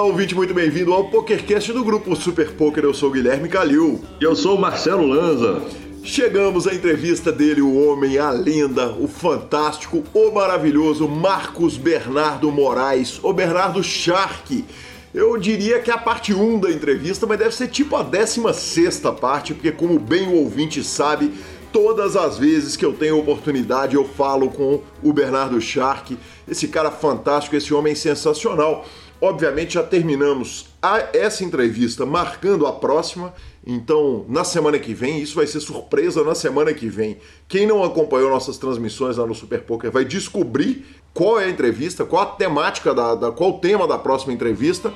Olá, ouvinte, muito bem-vindo ao PokerCast do grupo Super Poker. Eu sou o Guilherme Calil. E eu sou o Marcelo Lanza. Chegamos à entrevista dele, o homem, a lenda, o fantástico, o maravilhoso Marcos Bernardo Moraes, o Bernardo Shark. Eu diria que é a parte 1 da entrevista, mas deve ser tipo a 16 parte, porque como bem o ouvinte sabe, todas as vezes que eu tenho oportunidade eu falo com o Bernardo Shark, esse cara fantástico, esse homem sensacional. Obviamente já terminamos a, essa entrevista marcando a próxima, então na semana que vem, isso vai ser surpresa na semana que vem. Quem não acompanhou nossas transmissões lá no Super Poker vai descobrir qual é a entrevista, qual a temática da, da qual o tema da próxima entrevista.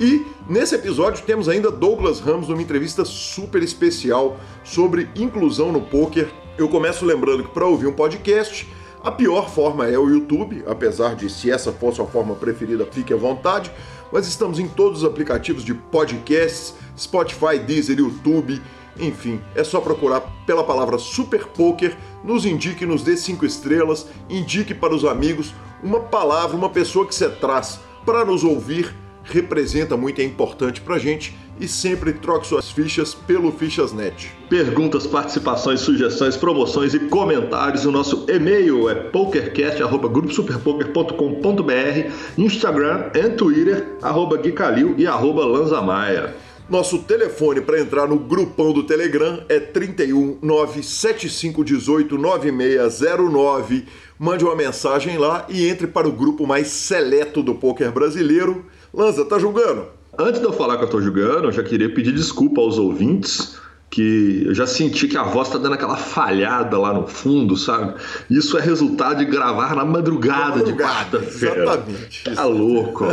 E nesse episódio temos ainda Douglas Ramos numa entrevista super especial sobre inclusão no poker. Eu começo lembrando que para ouvir um podcast, a pior forma é o YouTube, apesar de se essa fosse a forma preferida, fique à vontade. Mas estamos em todos os aplicativos de podcasts, Spotify, Deezer, YouTube, enfim, é só procurar pela palavra Super Poker, nos indique, nos dê cinco estrelas, indique para os amigos uma palavra, uma pessoa que você traz para nos ouvir representa muito, é importante pra gente e sempre troque suas fichas pelo Fichasnet. Perguntas, participações, sugestões, promoções e comentários. O nosso e-mail é pokercast.gruposuperpoker.com.br, Instagram e Twitter, arroba Guicalil e arroba Lanzamaia. Nosso telefone para entrar no grupão do Telegram é 31 97518 9609. Mande uma mensagem lá e entre para o grupo mais seleto do poker brasileiro. Lanza, tá julgando? Antes de eu falar que eu tô julgando, eu já queria pedir desculpa aos ouvintes que eu já senti que a voz tá dando aquela falhada lá no fundo, sabe? Isso é resultado de gravar na madrugada, madrugada de quarta-feira. Exatamente. Tá louco.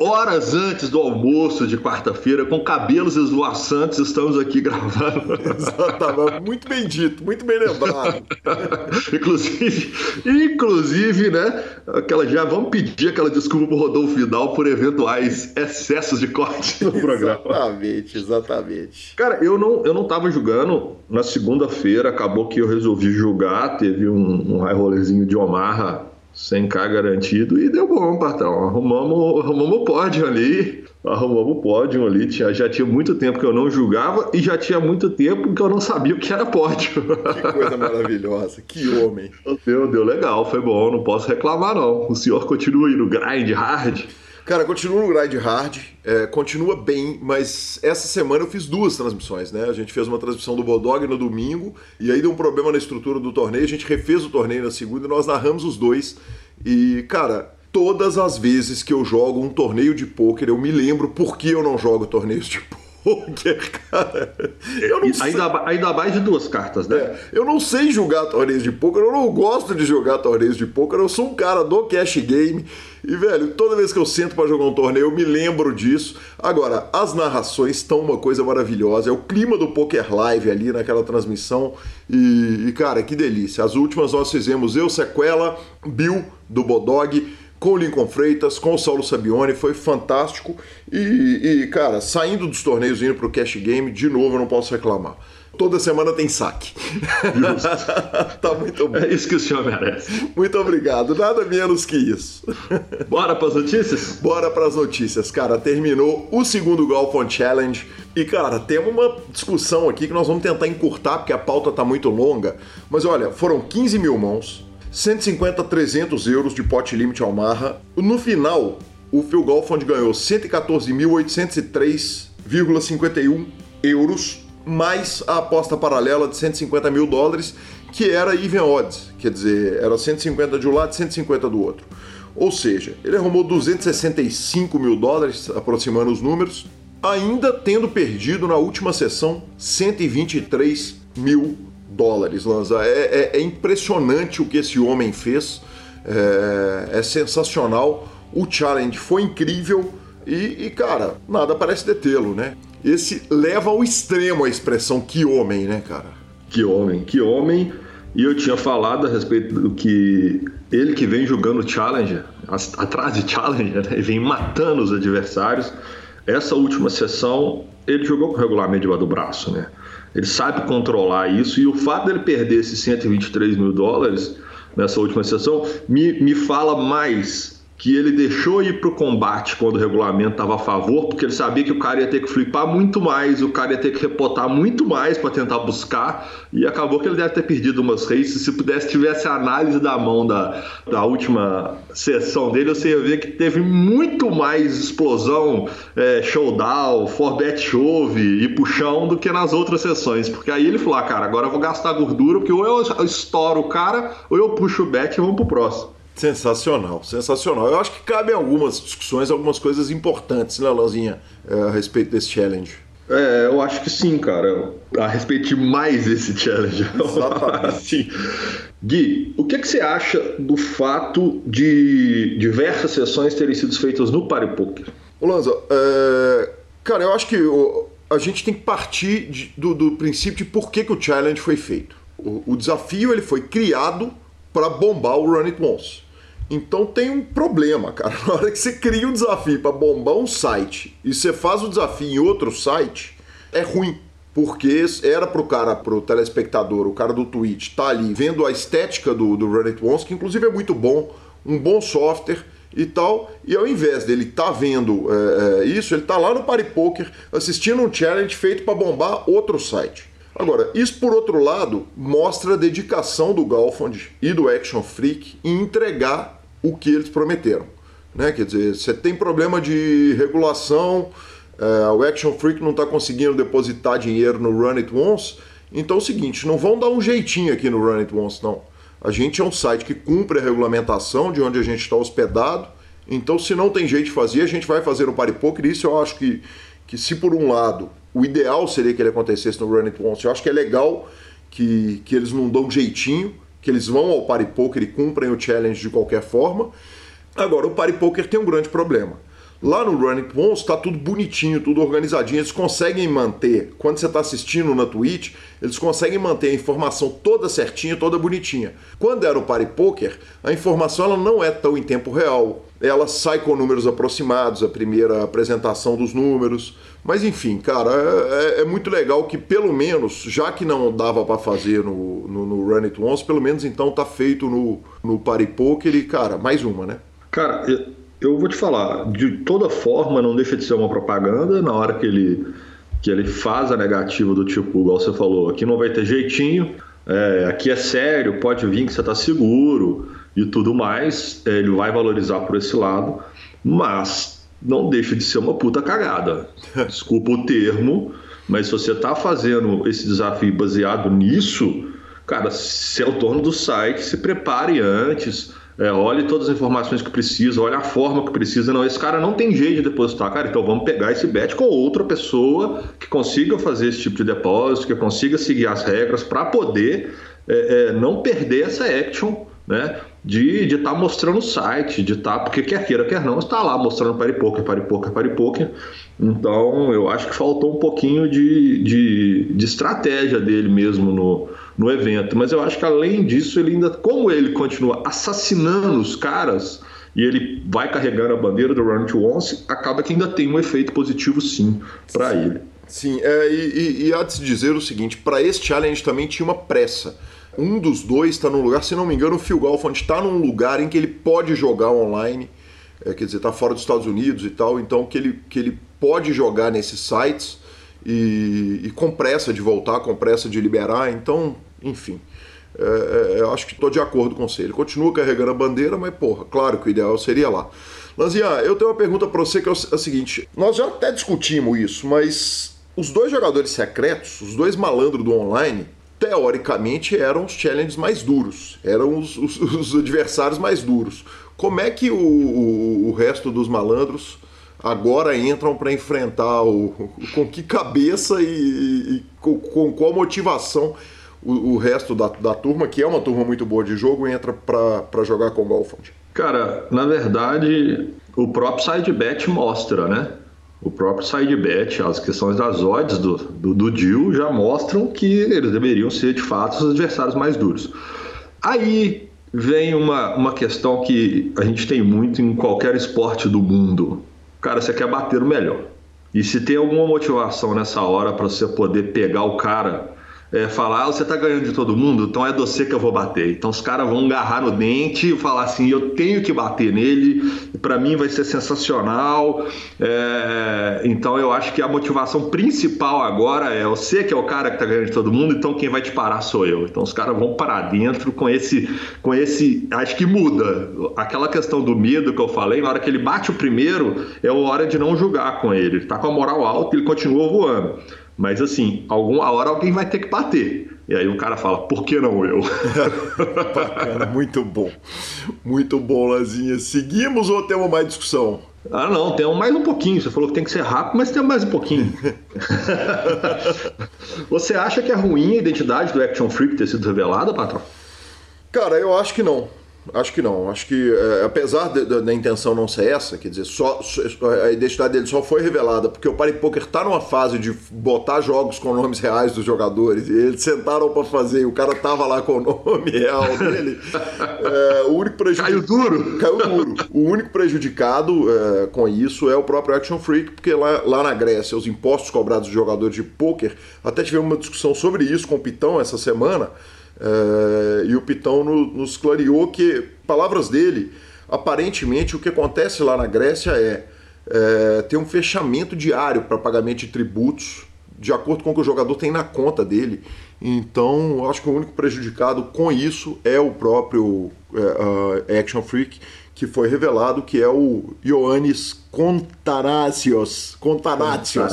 Horas antes do almoço de quarta-feira, com cabelos esvoaçantes, estamos aqui gravando. Exatamente. Muito bem dito, muito bem lembrado. inclusive, inclusive, né? Aquela, já vamos pedir aquela desculpa pro Rodolfo Vidal por eventuais excessos de corte no programa. Exatamente, exatamente. Cara, eu não, eu não tava jogando na segunda-feira, acabou que eu resolvi jogar, teve um, um high rollerzinho de Omaha 100k garantido e deu bom, patrão. Arrumamos, arrumamos o pódio ali, arrumamos o pódio ali. Tinha, já tinha muito tempo que eu não julgava e já tinha muito tempo que eu não sabia o que era pódio. Que coisa maravilhosa, que homem. Deu, deu legal, foi bom, não posso reclamar não. O senhor continua no grind hard. Cara, continua no grind hard, é, continua bem, mas essa semana eu fiz duas transmissões, né? A gente fez uma transmissão do Bodog no domingo, e aí deu um problema na estrutura do torneio, a gente refez o torneio na segunda e nós narramos os dois. E, cara, todas as vezes que eu jogo um torneio de pôquer, eu me lembro por que eu não jogo torneios de pôquer poker, cara. Eu não sei. Ainda, ainda mais de duas cartas, né? É, eu não sei jogar torneios de poker, eu não gosto de jogar torneios de poker, eu sou um cara do cash game. E, velho, toda vez que eu sento para jogar um torneio, eu me lembro disso. Agora, as narrações estão uma coisa maravilhosa. É o clima do Poker Live ali naquela transmissão. E, e cara, que delícia. As últimas nós fizemos eu, Sequela, Bill, do Bodog com o Lincoln Freitas, com o Saulo Sabione, foi fantástico. E, e cara, saindo dos torneios indo para o Cash Game, de novo eu não posso reclamar. Toda semana tem saque. tá muito bom. É isso que o senhor merece. Muito obrigado. Nada menos que isso. Bora para as notícias? Bora para as notícias. Cara, terminou o segundo Golf on Challenge. E, cara, temos uma discussão aqui que nós vamos tentar encurtar, porque a pauta tá muito longa. Mas olha, foram 15 mil mãos. 150 a 300 euros de pot limit ao Marra. No final, o Phil Golfond ganhou 114.803,51 euros, mais a aposta paralela de 150 mil dólares, que era even odds, quer dizer, era 150 de um lado e 150 do outro. Ou seja, ele arrumou 265 mil dólares, aproximando os números, ainda tendo perdido na última sessão 123 mil dólares, Lanza. É, é, é, impressionante o que esse homem fez, é, é sensacional. O challenge foi incrível e, e cara, nada parece detê-lo, né? Esse leva ao extremo a expressão que homem, né, cara? Que homem, que homem. E eu tinha falado a respeito do que ele que vem jogando Challenger, atrás de Challenger, né? vem matando os adversários. Essa última sessão, ele jogou com o regulamento debaixo do braço, né? Ele sabe controlar isso e o fato dele perder esses 123 mil dólares nessa última sessão me, me fala mais que ele deixou ir para o combate quando o regulamento estava a favor, porque ele sabia que o cara ia ter que flipar muito mais, o cara ia ter que repotar muito mais para tentar buscar, e acabou que ele deve ter perdido umas races. Se pudesse, tivesse a análise da mão da, da última sessão dele, você ia ver que teve muito mais explosão, é, showdown, forbet chove e puxão do que nas outras sessões, porque aí ele falou: ah, cara, agora eu vou gastar gordura, porque ou eu estouro o cara, ou eu puxo o bet e vamos pro próximo. Sensacional, sensacional. Eu acho que cabem algumas discussões, algumas coisas importantes, né, Lanzinha, é, a respeito desse challenge. É, eu acho que sim, cara. A respeito de mais esse challenge. Exatamente. Gui, o que, que você acha do fato de diversas sessões terem sido feitas no Party Poker? Ô Lanza, é... cara, eu acho que a gente tem que partir de, do, do, princípio de por que, que o challenge foi feito. O, o desafio ele foi criado para bombar o Run It Once. Então tem um problema, cara. Na hora que você cria um desafio para bombar um site e você faz o desafio em outro site, é ruim. Porque era pro cara, pro telespectador, o cara do Twitch, tá ali vendo a estética do, do Run It Once, que inclusive é muito bom, um bom software e tal, e ao invés dele tá vendo é, é, isso, ele tá lá no Party Poker assistindo um challenge feito para bombar outro site. Agora, isso por outro lado mostra a dedicação do Galfond e do Action Freak em entregar o que eles prometeram. Né? Quer dizer, você tem problema de regulação, é, o Action Freak não está conseguindo depositar dinheiro no Run It Once, então é o seguinte, não vão dar um jeitinho aqui no Run It Once, não. A gente é um site que cumpre a regulamentação de onde a gente está hospedado, então se não tem jeito de fazer, a gente vai fazer no Party Poker, isso eu acho que, que se por um lado o ideal seria que ele acontecesse no Run It Once. Eu acho que é legal que, que eles não dão jeitinho, que eles vão ao Party Poker e cumprem o challenge de qualquer forma. Agora, o Party Poker tem um grande problema. Lá no Run It Once está tudo bonitinho, tudo organizadinho. Eles conseguem manter, quando você está assistindo na Twitch, eles conseguem manter a informação toda certinha, toda bonitinha. Quando era o Party Poker, a informação ela não é tão em tempo real. Ela sai com números aproximados, a primeira apresentação dos números. Mas enfim, cara, é, é, é muito legal que pelo menos, já que não dava para fazer no, no, no, Run It Once, pelo menos então tá feito no, no Party Poker e, cara, mais uma, né? Cara, eu vou te falar, de toda forma não deixa de ser uma propaganda na hora que ele, que ele faz a negativa do tipo, igual você falou, aqui não vai ter jeitinho, é, aqui é sério, pode vir que você está seguro e tudo mais, é, ele vai valorizar por esse lado, mas não deixa de ser uma puta cagada. Desculpa o termo, mas se você está fazendo esse desafio baseado nisso, cara, se é o dono do site, se prepare antes é, olhe todas as informações que precisa, olhe a forma que precisa. Não, esse cara não tem jeito de depositar, cara. Então vamos pegar esse bet com outra pessoa que consiga fazer esse tipo de depósito, que consiga seguir as regras para poder é, é, não perder essa action, né? De estar tá mostrando o site, de estar, tá, porque quer queira, quer não, está lá mostrando paripoker, paripoker, paripoker. Então eu acho que faltou um pouquinho de, de, de estratégia dele mesmo no, no evento. Mas eu acho que além disso, ele ainda, como ele continua assassinando os caras e ele vai carregando a bandeira do Run to Once, acaba que ainda tem um efeito positivo sim para ele. Sim, é, e, e há de se dizer o seguinte: para esse challenge também tinha uma pressa. Um dos dois está num lugar, se não me engano, o Phil Galfond está num lugar em que ele pode jogar online, é, quer dizer, está fora dos Estados Unidos e tal, então que ele, que ele pode jogar nesses sites e, e com pressa de voltar, com pressa de liberar, então, enfim. É, é, acho que estou de acordo com você. Ele continua carregando a bandeira, mas, porra, claro que o ideal seria lá. Lanzinha, eu tenho uma pergunta para você que é, é a seguinte: nós já até discutimos isso, mas os dois jogadores secretos, os dois malandros do online, teoricamente eram os challenges mais duros, eram os, os, os adversários mais duros. Como é que o, o, o resto dos malandros agora entram para enfrentar o, com que cabeça e, e com, com, qual motivação o, o resto da, da, turma, que é uma turma muito boa de jogo, entra para jogar com o Golfond? Cara, na verdade, o próprio sidebet mostra, né? O próprio sidebet, as questões das odds do, do, do deal já mostram que eles deveriam ser, de fato, os adversários mais duros. Aí vem uma, uma questão que a gente tem muito em qualquer esporte do mundo, cara, você quer bater o melhor. E se tem alguma motivação nessa hora para você poder pegar o cara é, falar, ah, você tá ganhando de todo mundo, então é você que eu vou bater. Então os caras vão agarrar no dente e falar assim, eu tenho que bater nele, para mim vai ser sensacional. É, então eu acho que a motivação principal agora é você que é o cara que tá ganhando de todo mundo, então quem vai te parar sou eu. Então os caras vão parar dentro com esse, com esse, acho que muda. Aquela questão do medo que eu falei, na hora que ele bate o primeiro, é hora de não julgar com ele. Ele tá com a moral alta, ele continua voando. Mas assim, alguma hora alguém vai ter que bater. E aí o cara fala, por que não eu? Bacana, muito bom. Muito bom, Lazinha. Seguimos ou temos mais discussão? Ah, não, tem mais um pouquinho. Você falou que tem que ser rápido, mas tem mais um pouquinho. Você acha que é ruim a identidade do Action Freak ter sido revelada, patrão? Cara, eu acho que não. Acho que não. Acho que, é, apesar da intenção não ser essa, quer dizer, só, a identidade dele só foi revelada porque o Party Poker está numa fase de botar jogos com nomes reais dos jogadores e eles sentaram para fazer e o cara tava lá com o nome real dele. é, o único prejudicado. Caiu duro! Caiu duro. O único prejudicado é, com isso é o próprio Action Freak, porque lá, lá na Grécia, os impostos cobrados dos jogadores de poker, até tivemos uma discussão sobre isso com o Pitão essa semana. É, e o Pitão no, nos clareou que, palavras dele, aparentemente o que acontece lá na Grécia é, é ter um fechamento diário para pagamento de tributos, de acordo com o que o jogador tem na conta dele. Então, acho que o único prejudicado com isso é o próprio uh, Action Freak, que foi revelado que é o Ioannis Contanácios. Contanácios.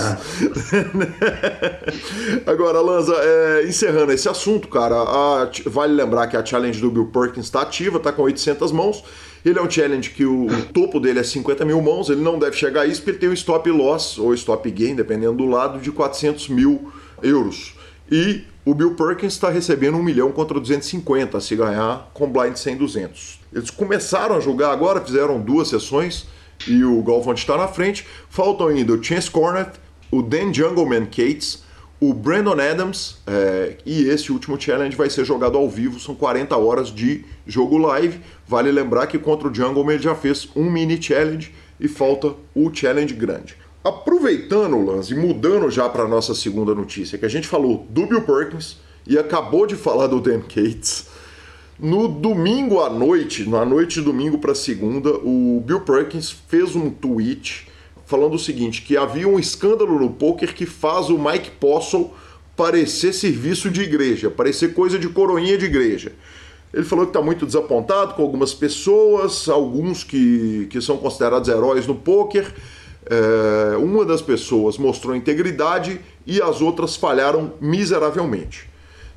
Agora, Lanza, é, encerrando esse assunto, cara, a, vale lembrar que a challenge do Bill Perkins está ativa, está com 800 mãos. Ele é um challenge que o, o, topo dele é 50 mil mãos, ele não deve chegar a isso porque ele tem um stop loss ou stop gain, dependendo do lado, de 400 mil euros. E o Bill Perkins está recebendo 1 milhão contra 250 se ganhar com blind 100 200. Eles começaram a jogar agora, fizeram duas sessões e o Golfont está na frente. Faltam ainda o Chance Cornet, o Dan Jungleman Cates, o Brandon Adams é, e esse último challenge vai ser jogado ao vivo, são 40 horas de jogo live. Vale lembrar que contra o Jungleman ele já fez um mini challenge e falta o challenge grande. Aproveitando o lance mudando já para nossa segunda notícia, que a gente falou do Bill Perkins e acabou de falar do Dan Cates. No domingo à noite, na noite de domingo para segunda, o Bill Perkins fez um tweet falando o seguinte: que havia um escândalo no poker que faz o Mike Postle parecer serviço de igreja, parecer coisa de coroinha de igreja. Ele falou que está muito desapontado com algumas pessoas, alguns que, que são considerados heróis no poker. É, uma das pessoas mostrou integridade e as outras falharam miseravelmente.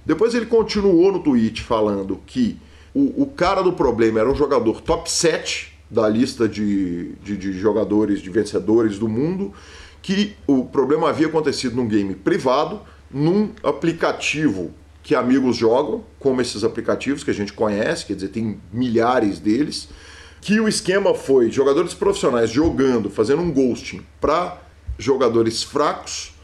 Depois ele continuou no tweet falando que o, o cara do problema era um jogador top 7 da lista de, de, de jogadores, de vencedores do mundo, que o problema havia acontecido num game privado, num aplicativo que amigos jogam, como esses aplicativos que a gente conhece, quer dizer, tem milhares deles, que o esquema foi jogadores profissionais jogando, fazendo um ghosting para jogadores fracos,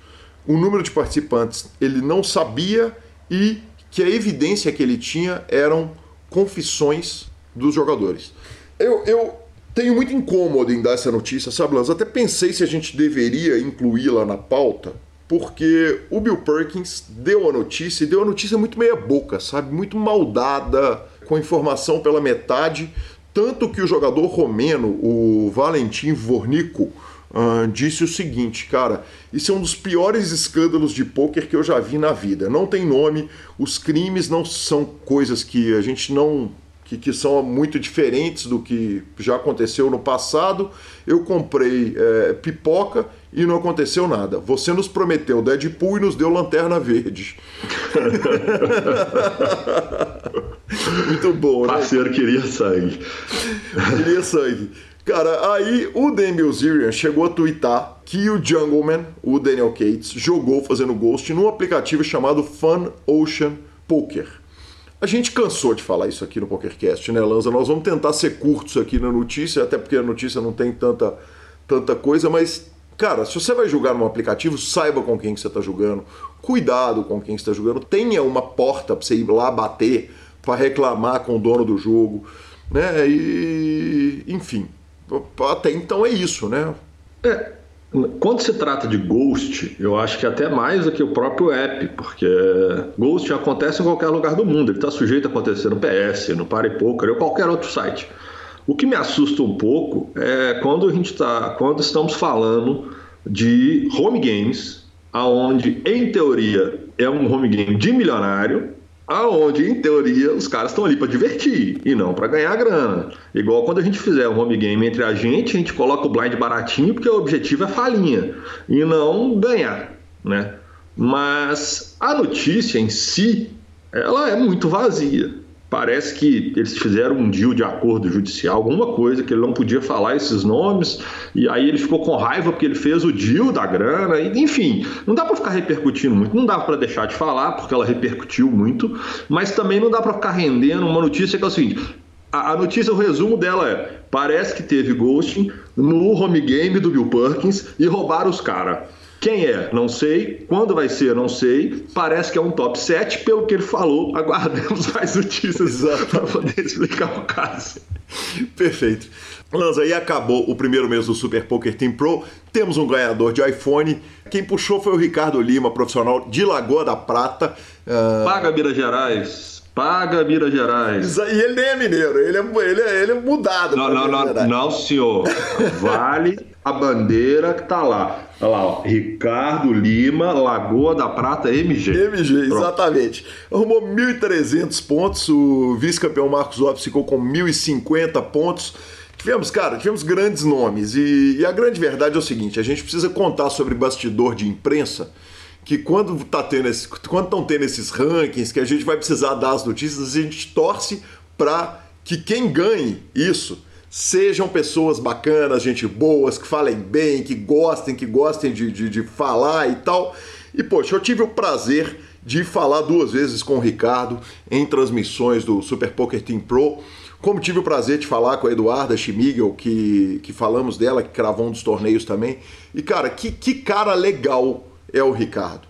o número de participantes ele não sabia e que a evidência que ele tinha eram confissões dos jogadores. Eu, eu tenho muito incômodo em dar essa notícia, sabe, Lanz? Até pensei se a gente deveria incluí-la na pauta, porque o Bill Perkins deu a notícia e deu a notícia muito meia-boca, sabe? Muito maldada, com informação pela metade. Tanto que o jogador romeno, o Valentim Vornico, uh, disse o seguinte, cara, isso é um dos piores escândalos de pôquer que eu já vi na vida. Não tem nome, os crimes não são coisas que a gente não que, que, são muito diferentes do que já aconteceu no passado. Eu comprei é, pipoca e não aconteceu nada. Você nos prometeu Deadpool e nos deu lanterna verde. muito bom, né? Parceiro queria sangue. queria sangue. Cara, aí o Dan Bilzerian chegou a twittar que o Jungleman, o Daniel Cates, jogou fazendo Ghost num aplicativo chamado Fun Ocean Poker. A gente cansou de falar isso aqui no PokerCast, né, Lanza? Nós vamos tentar ser curtos aqui na notícia, até porque a notícia não tem tanta, tanta coisa, mas, cara, se você vai jogar num aplicativo, saiba com quem que você está jogando, cuidado com quem está jogando, tenha uma porta para você ir lá bater, para reclamar com o dono do jogo, né? E, enfim, até então é isso, né? É, Quando se trata de Ghost, eu acho que até mais do que o próprio app, porque Ghost acontece em qualquer lugar do mundo, ele está sujeito a acontecer no PS, no PariPoker ou qualquer outro site. O que me assusta um pouco é quando a gente tá, quando estamos falando de home games, aonde em teoria é um home game de milionário, aonde em teoria os caras estão ali para divertir e não para ganhar grana. Igual quando a gente fizer um home game entre a gente, a gente coloca o blind baratinho porque o objetivo é falinha e não ganhar, né? Mas a notícia em si, ela é muito vazia. Parece que eles fizeram um deal de acordo judicial, alguma coisa que ele não podia falar esses nomes, e aí ele ficou com raiva porque ele fez o deal da grana, e, enfim, não dá para ficar repercutindo muito, não dá para deixar de falar porque ela repercutiu muito, mas também não dá para ficar rendendo uma notícia que é o seguinte: a, a notícia, o resumo dela é: parece que teve ghosting no home game do Bill Perkins e roubaram os caras. Quem é? Não sei. Quando vai ser? Não sei. Parece que é um top 7, pelo que ele falou. Aguardemos mais notícias para poder explicar o caso. Perfeito. Lanza, aí acabou o primeiro mês do Super Poker Team Pro. Temos um ganhador de iPhone. Quem puxou foi o Ricardo Lima, profissional de Lagoa da Prata. Uh... Paga Minas Gerais. Paga Minas Gerais. E ele nem é mineiro, ele é, ele é, ele é mudado. Não, não, não, não, senhor. Vale a bandeira que tá lá. Olha lá, ó. Ricardo Lima, Lagoa da Prata, MG. MG, Pronto. exatamente. Arrumou 1.300 pontos, o vice-campeão Marcos Lopes ficou com 1.050 pontos. Tivemos, cara, tivemos grandes nomes. E, e, a grande verdade é o seguinte: a gente precisa contar sobre bastidor de imprensa. Que quando tá tendo esse, quando estão tendo esses rankings, que a gente vai precisar dar as notícias, a gente torce para que quem ganhe isso Sejam pessoas bacanas, gente boas, que falem bem, que gostem, que gostem de, de, de falar e tal. E, poxa, eu tive o prazer de falar duas vezes com o Ricardo em transmissões do Super Poker Team Pro. Como tive o prazer de falar com a Eduarda Schmigel, que, que falamos dela, que cravou um dos torneios também. E, cara, que, que cara legal é o Ricardo.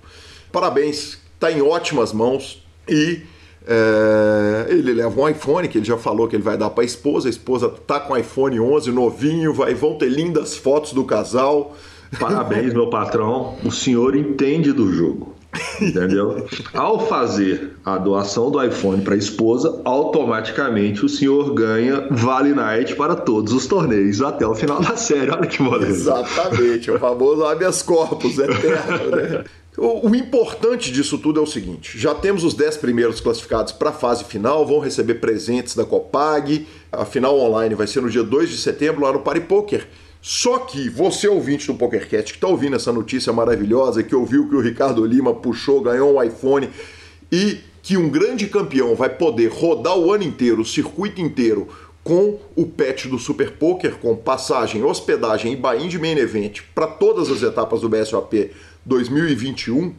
Parabéns, tá em ótimas mãos e é, ele leva um iPhone, que ele já falou que ele vai dar para a esposa. A esposa tá com iPhone 11 novinho, vai, vão ter lindas fotos do casal. Parabéns, meu patrão. O senhor entende do jogo. Entendeu? Ao fazer a doação do iPhone para a esposa, automaticamente o senhor ganha Vale Night para todos os torneios até o final da série. Olha que moleza. Exatamente, o famoso habeas corpus eterno, né? O, importante disso tudo é o seguinte: já temos os 10 primeiros classificados para a fase final, vão receber presentes da Copag. A final online vai ser no dia 2 de setembro lá no Party Poker. Só que você, ouvinte do PokerCast, que está ouvindo essa notícia maravilhosa, que ouviu que o Ricardo Lima puxou, ganhou um iPhone e que um grande campeão vai poder rodar o ano inteiro, o circuito inteiro, com o patch do Super Poker, com passagem, hospedagem e buy-in de main event para todas as etapas do BSOP 2021,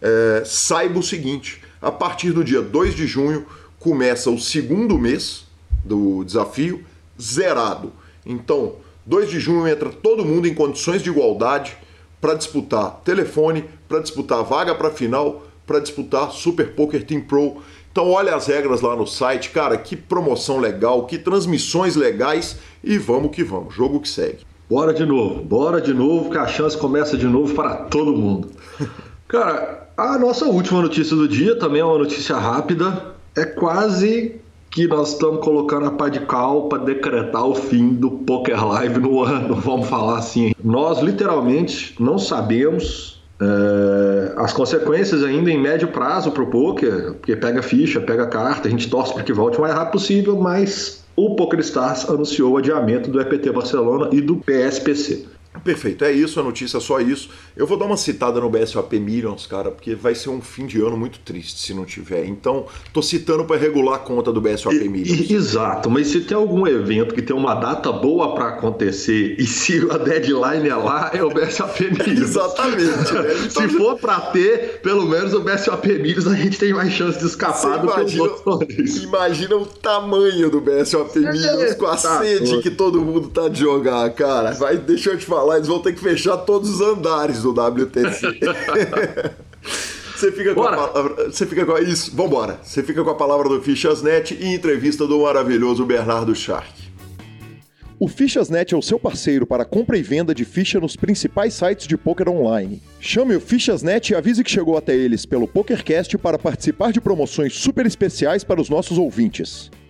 é, saiba o seguinte: a partir do dia 2 de junho começa o segundo mês do desafio zerado. Então, 2 de junho entra todo mundo em condições de igualdade para disputar telefone, para disputar vaga para final, para disputar Super Poker Team Pro. Então olha as regras lá no site, cara, que promoção legal, que transmissões legais e vamos que vamos, jogo que segue. Bora de novo, bora de novo, que a chance começa de novo para todo mundo. Cara, a nossa última notícia do dia também é uma notícia rápida. É quase que nós estamos colocando a pá de cal para decretar o fim do Poker Live no ano, vamos falar assim. Nós literalmente não sabemos é, as consequências ainda em médio prazo para o poker, porque pega ficha, pega carta, a gente torce para que volte o mais rápido possível, mas o PokerStars anunciou o adiamento do EPT Barcelona e do PSPC. Perfeito, é isso, a notícia é só isso. Eu vou dar uma citada no BSOP Millions, cara, porque vai ser um fim de ano muito triste se não tiver. Então, tô citando para regular a conta do BSOP e, Millions. Exato, mas se tem algum evento que tem uma data boa para acontecer e se a deadline é lá, é o BSOP Millions. Exatamente. Né? Então, se for para ter, pelo menos o BSOP Millions, a gente tem mais chance de escapar do imagina, que os outros Imagina o tamanho do BSOP Millions é, com a tá sede que todo mundo tá de jogar, cara. Vai, deixa eu te falar lá, eles vão ter que fechar todos os andares do WTC. Você fica, com a palavra, você fica com isso. Vambora. Você fica com a palavra do Fichasnet e entrevista do maravilhoso Bernardo Shark. O Fichasnet é o seu parceiro para compra e venda de ficha nos principais sites de poker online. Chame o Fichasnet e avise que chegou até eles pelo PokerCast para participar de promoções super especiais para os nossos ouvintes.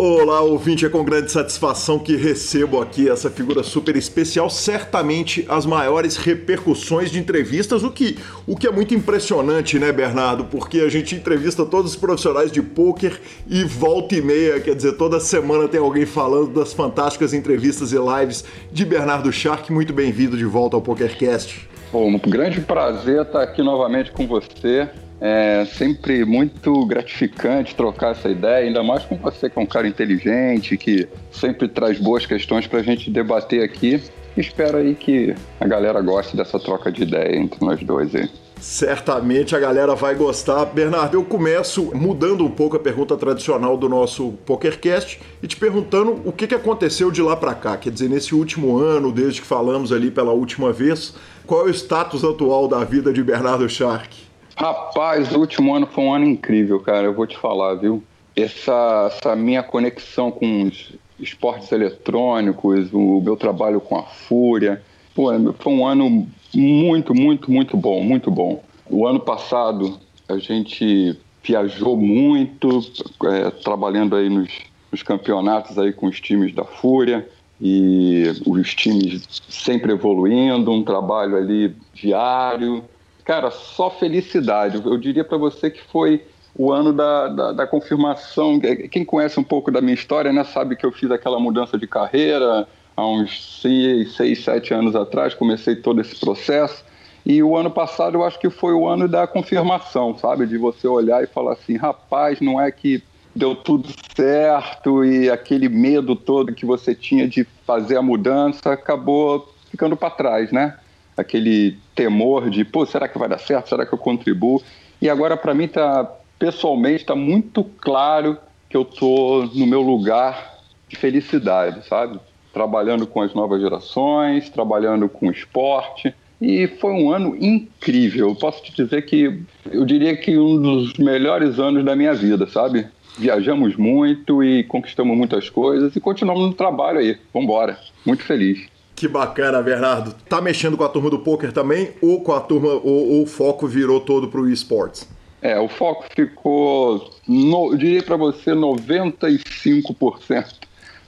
Olá, ouvinte, é com grande satisfação que recebo aqui essa figura super especial, certamente as maiores repercussões de entrevistas, o que, o que é muito impressionante, né, Bernardo? Porque a gente entrevista todos os profissionais de pôquer e volta e meia, quer dizer, toda semana tem alguém falando das fantásticas entrevistas e lives de Bernardo Shark. Muito bem-vindo de volta ao PokerCast. Bom, um grande prazer estar aqui novamente com você. É sempre muito gratificante trocar essa ideia, ainda mais com você que é um cara inteligente, que sempre traz boas questões para a gente debater aqui. Espero aí que a galera goste dessa troca de ideia entre nós dois aí. Certamente a galera vai gostar. Bernardo, eu começo mudando um pouco a pergunta tradicional do nosso PokerCast e te perguntando o que, que aconteceu de lá para cá. Quer dizer, nesse último ano, desde que falamos ali pela última vez, qual é o status atual da vida de Bernardo Shark? Rapaz, o último ano foi um ano incrível, cara. Eu vou te falar, viu? Essa, essa minha conexão com os esportes eletrônicos, o meu trabalho com a Fúria. Pô, foi um ano muito, muito, muito bom, muito bom. O ano passado a gente viajou muito, é, trabalhando aí nos, nos campeonatos aí com os times da Fúria e os times sempre evoluindo, um trabalho ali diário, cara, só felicidade. Eu diria para você que foi o ano da, da, da, confirmação. Quem conhece um pouco da minha história, né, sabe que eu fiz aquela mudança de carreira há uns seis, seis, sete anos atrás, comecei todo esse processo. E o ano passado eu acho que foi o ano da confirmação, sabe? De você olhar e falar assim, rapaz, não é que deu tudo certo e aquele medo todo que você tinha de fazer a mudança acabou ficando para trás, né? Aquele temor de, pô, será que vai dar certo? Será que eu contribuo? E agora, para mim, tá, pessoalmente, está muito claro que eu tô no meu lugar de felicidade, sabe? Trabalhando com as novas gerações, trabalhando com o esporte. E foi um ano incrível. Eu posso te dizer que eu diria que um dos melhores anos da minha vida, sabe? Viajamos muito e conquistamos muitas coisas e continuamos no trabalho aí. Vambora. Muito feliz. Que bacana, Bernardo. Tá mexendo com a turma do poker também ou com a turma ou, ou o foco virou todo pro esportes? É, o foco ficou, no, eu diria para você, 95%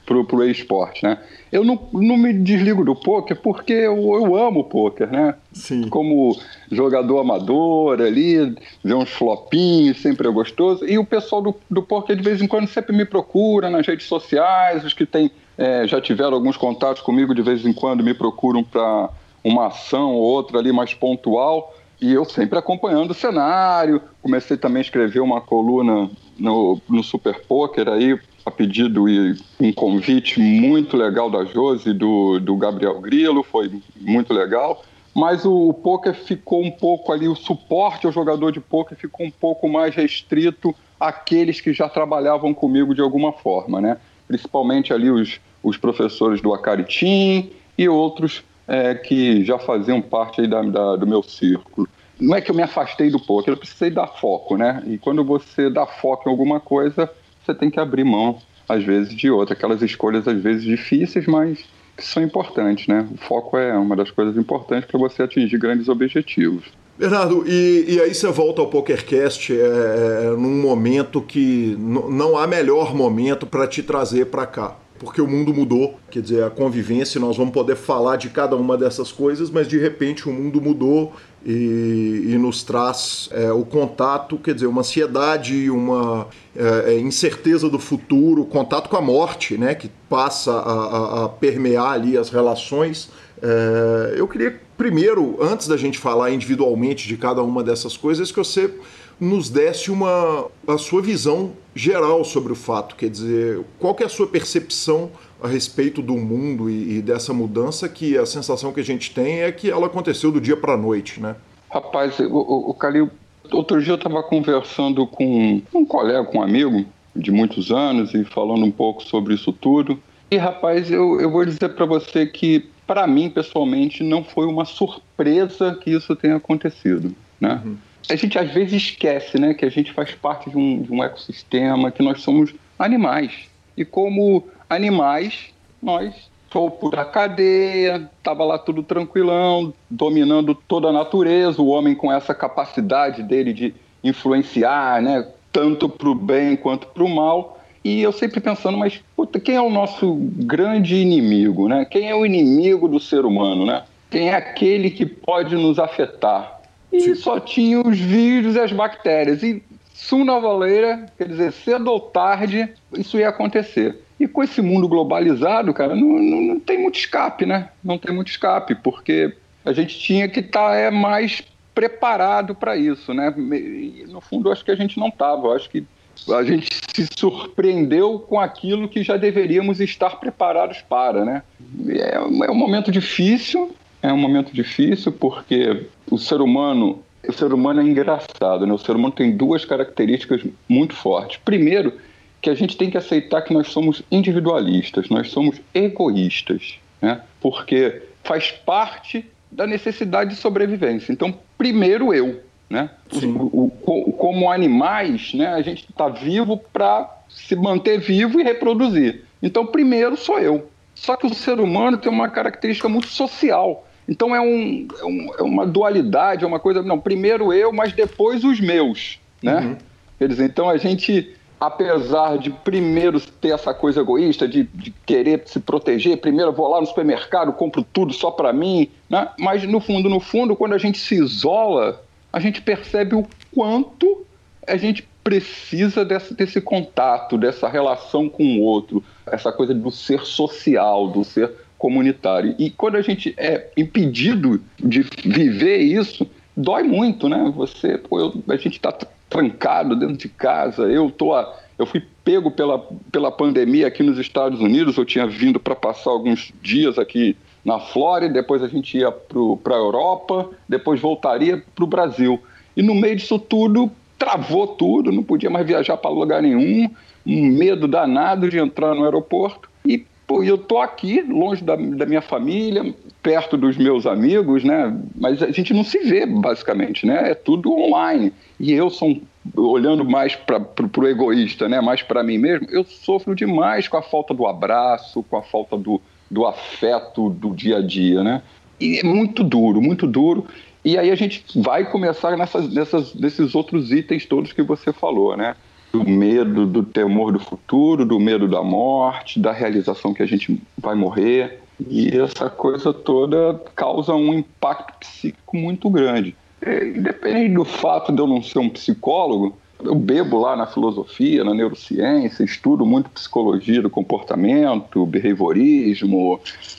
pro, pro esporte, né? Eu não, não me desligo do poker porque eu, eu amo o poker, né? Sim. Como jogador amador ali, ver uns flopinhos, sempre é gostoso. E o pessoal do, do poker de vez em quando sempre me procura nas redes sociais, os que têm é, já tiveram alguns contatos comigo de vez em quando, me procuram para uma ação ou outra ali mais pontual, e eu sempre acompanhando o cenário. Comecei também a escrever uma coluna no, no Super Poker aí, a pedido e um convite muito legal da Josi do, do Gabriel Grilo, foi muito legal. Mas o, o poker ficou um pouco ali, o suporte ao jogador de poker ficou um pouco mais restrito àqueles que já trabalhavam comigo de alguma forma, né? Principalmente ali os, os professores do Acaritim e outros é, que já faziam parte da, da, do meu círculo. Não é que eu me afastei do poker, eu precisei dar foco, né? E quando você dá foco em alguma coisa, você tem que abrir mão, às vezes, de outra. Aquelas escolhas, às vezes, difíceis, mas que são importantes, né? O foco é uma das coisas importantes para você atingir grandes objetivos. Bernardo, e, e, aí você volta ao PokerCast é, é, num momento que não há melhor momento para te trazer para cá porque o mundo mudou, quer dizer, a convivência, nós vamos poder falar de cada uma dessas coisas, mas de repente o mundo mudou e, e nos traz é, o contato, quer dizer, uma ansiedade, uma é, é incerteza do futuro, contato com a morte, né, que passa a, a, a permear ali as relações. É, eu queria primeiro, antes da gente falar individualmente de cada uma dessas coisas, que você nos desse uma a sua visão geral sobre o fato, quer dizer, qual que é a sua percepção a respeito do mundo e, e dessa mudança que a sensação que a gente tem é que ela aconteceu do dia para a noite, né? Rapaz, o, o, Calil, outro dia eu estava conversando com um colega, com um amigo de muitos anos e falando um pouco sobre isso tudo. E rapaz, eu, eu vou dizer para você que para mim pessoalmente não foi uma surpresa que isso tenha acontecido, né? Uhum a gente às vezes esquece né, que a gente faz parte de um, de um ecossistema, que nós somos animais. E como animais, nós topo da cadeia, estava lá tudo tranquilão, dominando toda a natureza, o homem com essa capacidade dele de influenciar, né, tanto para o bem quanto para o mal. E eu sempre pensando, mas puta, quem é o nosso grande inimigo, né? Quem é o inimigo do ser humano, né? Quem é aquele que pode nos afetar? E só tinha os vírus e as bactérias. E sooner or later, quer dizer, cedo ou tarde, isso ia acontecer. E com esse mundo globalizado, cara, não, não, não tem muito escape, né? Não tem muito escape, porque a gente tinha que estar tá, é, mais preparado para isso, né? E, no fundo, acho que a gente não estava. Acho que a gente se surpreendeu com aquilo que já deveríamos estar preparados para, né? É, é um momento difícil, é um momento difícil porque o ser humano, o ser humano é engraçado, né? O ser humano tem duas características muito fortes. Primeiro, que a gente tem que aceitar que nós somos individualistas, nós somos egoístas, né? Porque faz parte da necessidade de sobrevivência. Então, primeiro eu, né? O, o, como animais, né? A gente está vivo para se manter vivo e reproduzir. Então, primeiro sou eu. Só que o ser humano tem uma característica muito social. Então é, um, é, um, é, uma dualidade, é uma coisa. Não, primeiro eu, mas depois os meus. Né? Uhum. Quer dizer, então a gente, apesar de primeiro ter essa coisa egoísta, de, de querer se proteger, primeiro eu vou lá no supermercado, compro tudo só para mim, né? mas no fundo, no fundo, quando a gente se isola, a gente percebe o quanto a gente precisa desse, desse contato, dessa relação com o outro, essa coisa do ser social, do ser comunitário. E quando a gente é impedido de viver isso, dói muito, né? Você, pô, eu, a gente está trancado dentro de casa. Eu tô, a, eu fui pego pela, pela pandemia aqui nos Estados Unidos. Eu tinha vindo para passar alguns dias aqui na Flórida, depois a gente ia para a Europa, depois voltaria para o Brasil. E no meio disso tudo, travou tudo, não podia mais viajar para lugar nenhum, um medo danado de entrar no aeroporto. E Pô, eu tô aqui, longe da, da, minha família, perto dos meus amigos, né? Mas a gente não se vê, basicamente, né? É tudo online. E eu sou, olhando mais para o egoísta, né? Mais para mim mesmo, eu sofro demais com a falta do abraço, com a falta do, do afeto do dia a dia, né? E é muito duro, muito duro. E aí a gente vai começar nessas, nessas, nesses outros itens todos que você falou, né? Do medo, do temor do futuro, do medo da morte, da realização que a gente vai morrer. E essa coisa toda causa um impacto psíquico muito grande. Independente do fato de eu não ser um psicólogo, eu bebo lá na filosofia, na neurociência, estudo muito psicologia do comportamento, behaviorismo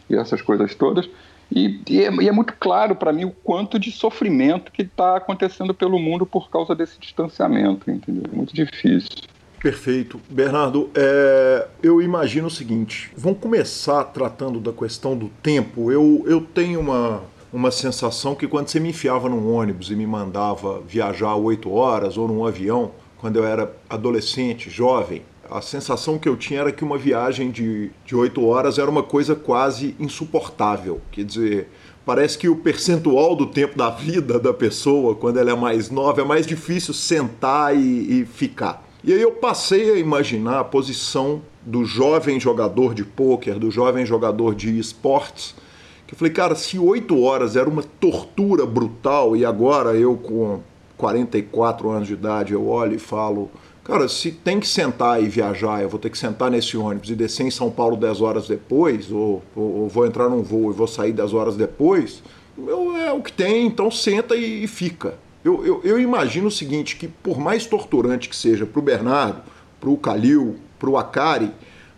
e essas coisas todas. E, e, é, e é, muito claro para mim o quanto de sofrimento que está acontecendo pelo mundo por causa desse distanciamento, entendeu? É muito difícil. Perfeito. Bernardo, é, eu imagino o seguinte: vamos começar tratando da questão do tempo. Eu, eu tenho uma, uma sensação que quando você me enfiava num ônibus e me mandava viajar oito horas ou num avião, quando eu era adolescente, jovem, a sensação que eu tinha era que uma viagem de oito horas era uma coisa quase insuportável. Quer dizer, parece que o percentual do tempo da vida da pessoa, quando ela é mais nova, é mais difícil sentar e, e ficar. E aí eu passei a imaginar a posição do jovem jogador de pôquer, do jovem jogador de esportes, que eu falei, cara, se oito horas era uma tortura brutal e agora eu com 44 anos de idade eu olho e falo, Cara, se tem que sentar e viajar, eu vou ter que sentar nesse ônibus e descer em São Paulo 10 horas depois, ou, ou, ou vou entrar num voo e vou sair 10 horas depois, eu, é o que tem, então senta e, e fica. Eu, eu, eu, imagino o seguinte, que por mais torturante que seja para o Bernardo, para o Calil, para o Akari,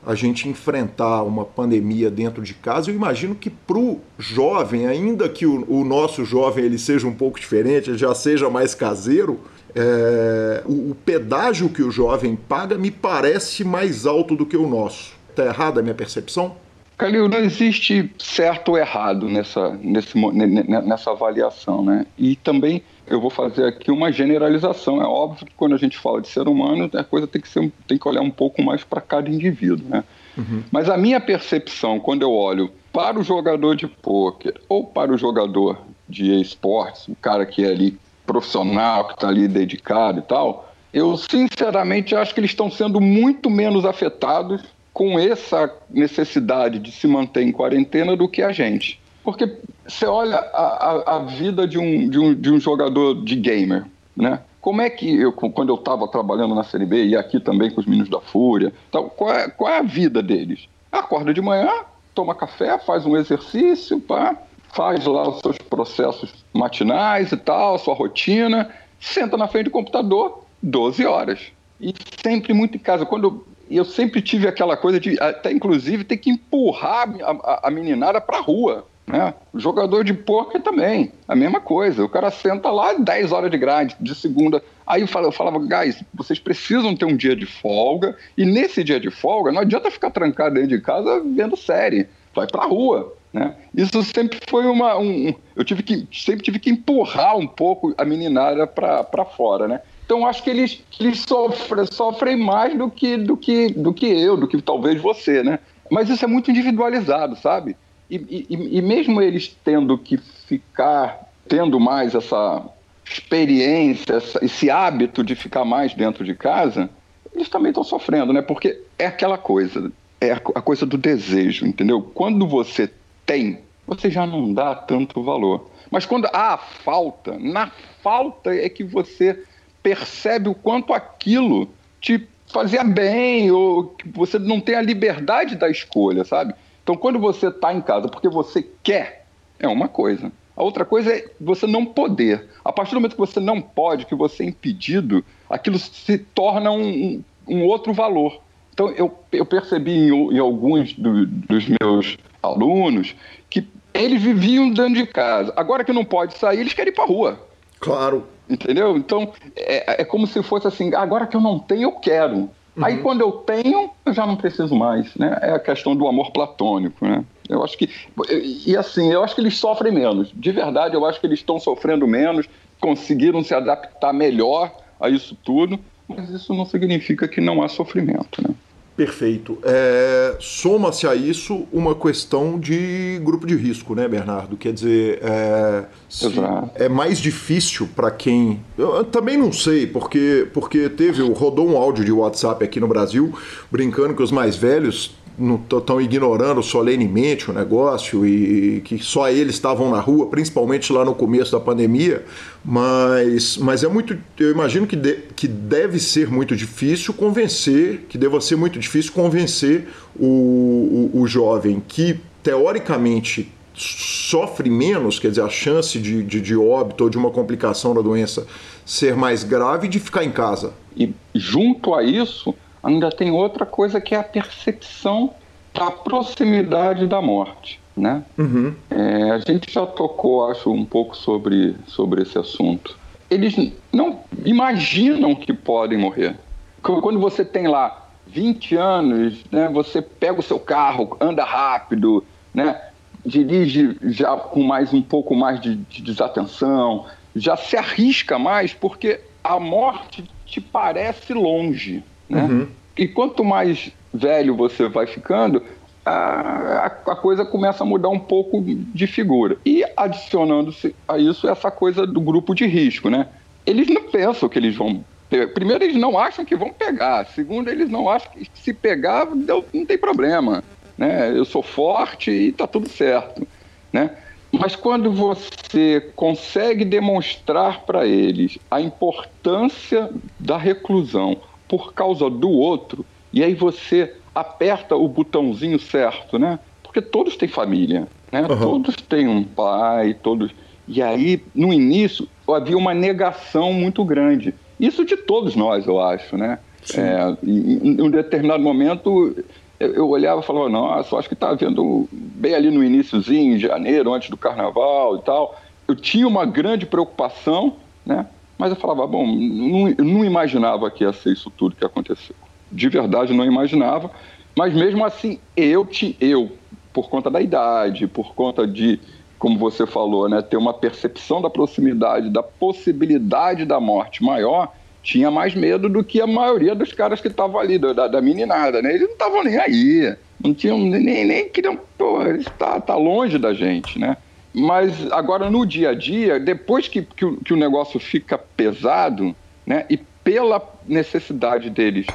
a gente enfrentar uma pandemia dentro de casa, eu imagino que para o jovem, ainda que o, o, nosso jovem ele seja um pouco diferente, ele já seja mais caseiro, é, o, o pedágio que o jovem paga me parece mais alto do que o nosso. Está errada a minha percepção? Calil, não existe certo ou errado nessa, nesse, nessa avaliação, né? E também eu vou fazer aqui uma generalização. É óbvio que quando a gente fala de ser humano, a coisa tem que, ser, tem que olhar um pouco mais para cada indivíduo, né? Uhum. Mas a minha percepção, quando eu olho para o jogador de pôquer ou para o jogador de esportes, o cara que é ali profissional, que está ali dedicado e tal, eu sinceramente acho que eles estão sendo muito menos afetados com essa necessidade de se manter em quarentena do que a gente. Porque você olha a, a, a vida de um, de, um, de um jogador de gamer, né? Como é que eu, quando eu estava trabalhando na Série B e aqui também com os meninos da Fúria, tal, qual, é, qual é a vida deles? Acorda de manhã, toma café, faz um exercício, pá, faz lá os seus processos matinais e tal, sua rotina, senta na frente do computador 12 horas. E sempre muito em casa. Quando eu sempre tive aquela coisa de até inclusive ter que empurrar a, a, a meninada para a rua. Né? O jogador de poker também, a mesma coisa. O cara senta lá 10 horas de grade, de segunda. Aí eu falava, eu falava, guys, vocês precisam ter um dia de folga, e nesse dia de folga não adianta ficar trancado dentro de casa vendo série. Vai pra rua. Né? Isso sempre foi uma. Um, eu tive que, sempre tive que empurrar um pouco a meninada para fora. Né? Então acho que eles, eles sofrem, sofrem mais do que, do, que, do que eu, do que talvez você. Né? Mas isso é muito individualizado, sabe? E, e, e mesmo eles tendo que ficar, tendo mais essa experiência, essa, esse hábito de ficar mais dentro de casa, eles também estão sofrendo, né? Porque é aquela coisa, é a, a coisa do desejo, entendeu? Quando você tem, você já não dá tanto valor. Mas quando há a falta, na falta é que você percebe o quanto aquilo te fazia bem, ou que você não tem a liberdade da escolha, sabe? Então, quando você está em casa porque você quer, é uma coisa. A outra coisa é você não poder. A partir do momento que você não pode, que você é impedido, aquilo se torna um, um outro valor. Então, eu, eu percebi em, em alguns do, dos meus alunos que eles viviam dentro de casa. Agora que não pode sair, eles querem ir para rua. Claro. Entendeu? Então, é, é como se fosse assim: agora que eu não tenho, eu quero. Uhum. Aí quando eu tenho, eu já não preciso mais, né? É a questão do amor platônico, né? Eu acho que e assim, eu acho que eles sofrem menos. De verdade, eu acho que eles estão sofrendo menos, conseguiram se adaptar melhor a isso tudo, mas isso não significa que não há sofrimento, né? Perfeito. É, Soma-se a isso uma questão de grupo de risco, né, Bernardo? Quer dizer, é, é mais difícil para quem. Eu também não sei, porque, porque teve. Rodou um áudio de WhatsApp aqui no Brasil brincando que os mais velhos estão ignorando solenemente o negócio e que só eles estavam na rua, principalmente lá no começo da pandemia, mas, mas é muito, eu imagino que, de, que deve ser muito difícil convencer, que deva ser muito difícil convencer o, o, o jovem que teoricamente sofre menos, quer dizer, a chance de, de, de óbito ou de uma complicação da doença ser mais grave de ficar em casa. E junto a isso, ainda tem outra coisa que é a percepção da proximidade da morte. Né? Uhum. É, a gente já tocou, acho, um pouco sobre, sobre esse assunto. Eles não imaginam que podem morrer. Quando você tem lá 20 anos, né, você pega o seu carro, anda rápido, né, dirige já com mais um pouco mais de, de desatenção, já se arrisca mais porque a morte te parece longe. Né? Uhum. E quanto mais velho você vai ficando, a, a, coisa começa a mudar um pouco de figura. E adicionando-se a isso essa coisa do grupo de risco, né? Eles não pensam que eles vão. Primeiro, eles não acham que vão pegar. Segundo, eles não acham que se pegar, não tem problema. Né? Eu sou forte e está tudo certo. Né? Mas quando você consegue demonstrar para eles a importância da reclusão, por causa do outro, e aí você aperta o botãozinho certo, né? Porque todos têm família, né? Uhum. Todos têm um pai, todos. E aí, no início, havia uma negação muito grande. Isso de todos nós, eu acho, né? É, em, um determinado momento, eu olhava e falava, nossa, acho que está havendo, bem ali no iníciozinho, em janeiro, antes do carnaval e tal, eu tinha uma grande preocupação, né? Mas eu falava, bom, não, não imaginava que ia ser isso tudo que aconteceu. De verdade, não imaginava. Mas mesmo assim, eu, te, eu por conta da idade, por conta de, como você falou, né, ter uma percepção da proximidade, da possibilidade da morte maior, tinha mais medo do que a maioria dos caras que estavam ali, da, da meninada, né? Eles não estavam nem aí, não tinham nem, nem queriam, pô, está tá longe da gente, né? Mas agora no dia a dia, depois que, que, o, que o negócio fica pesado, né? E pela necessidade deles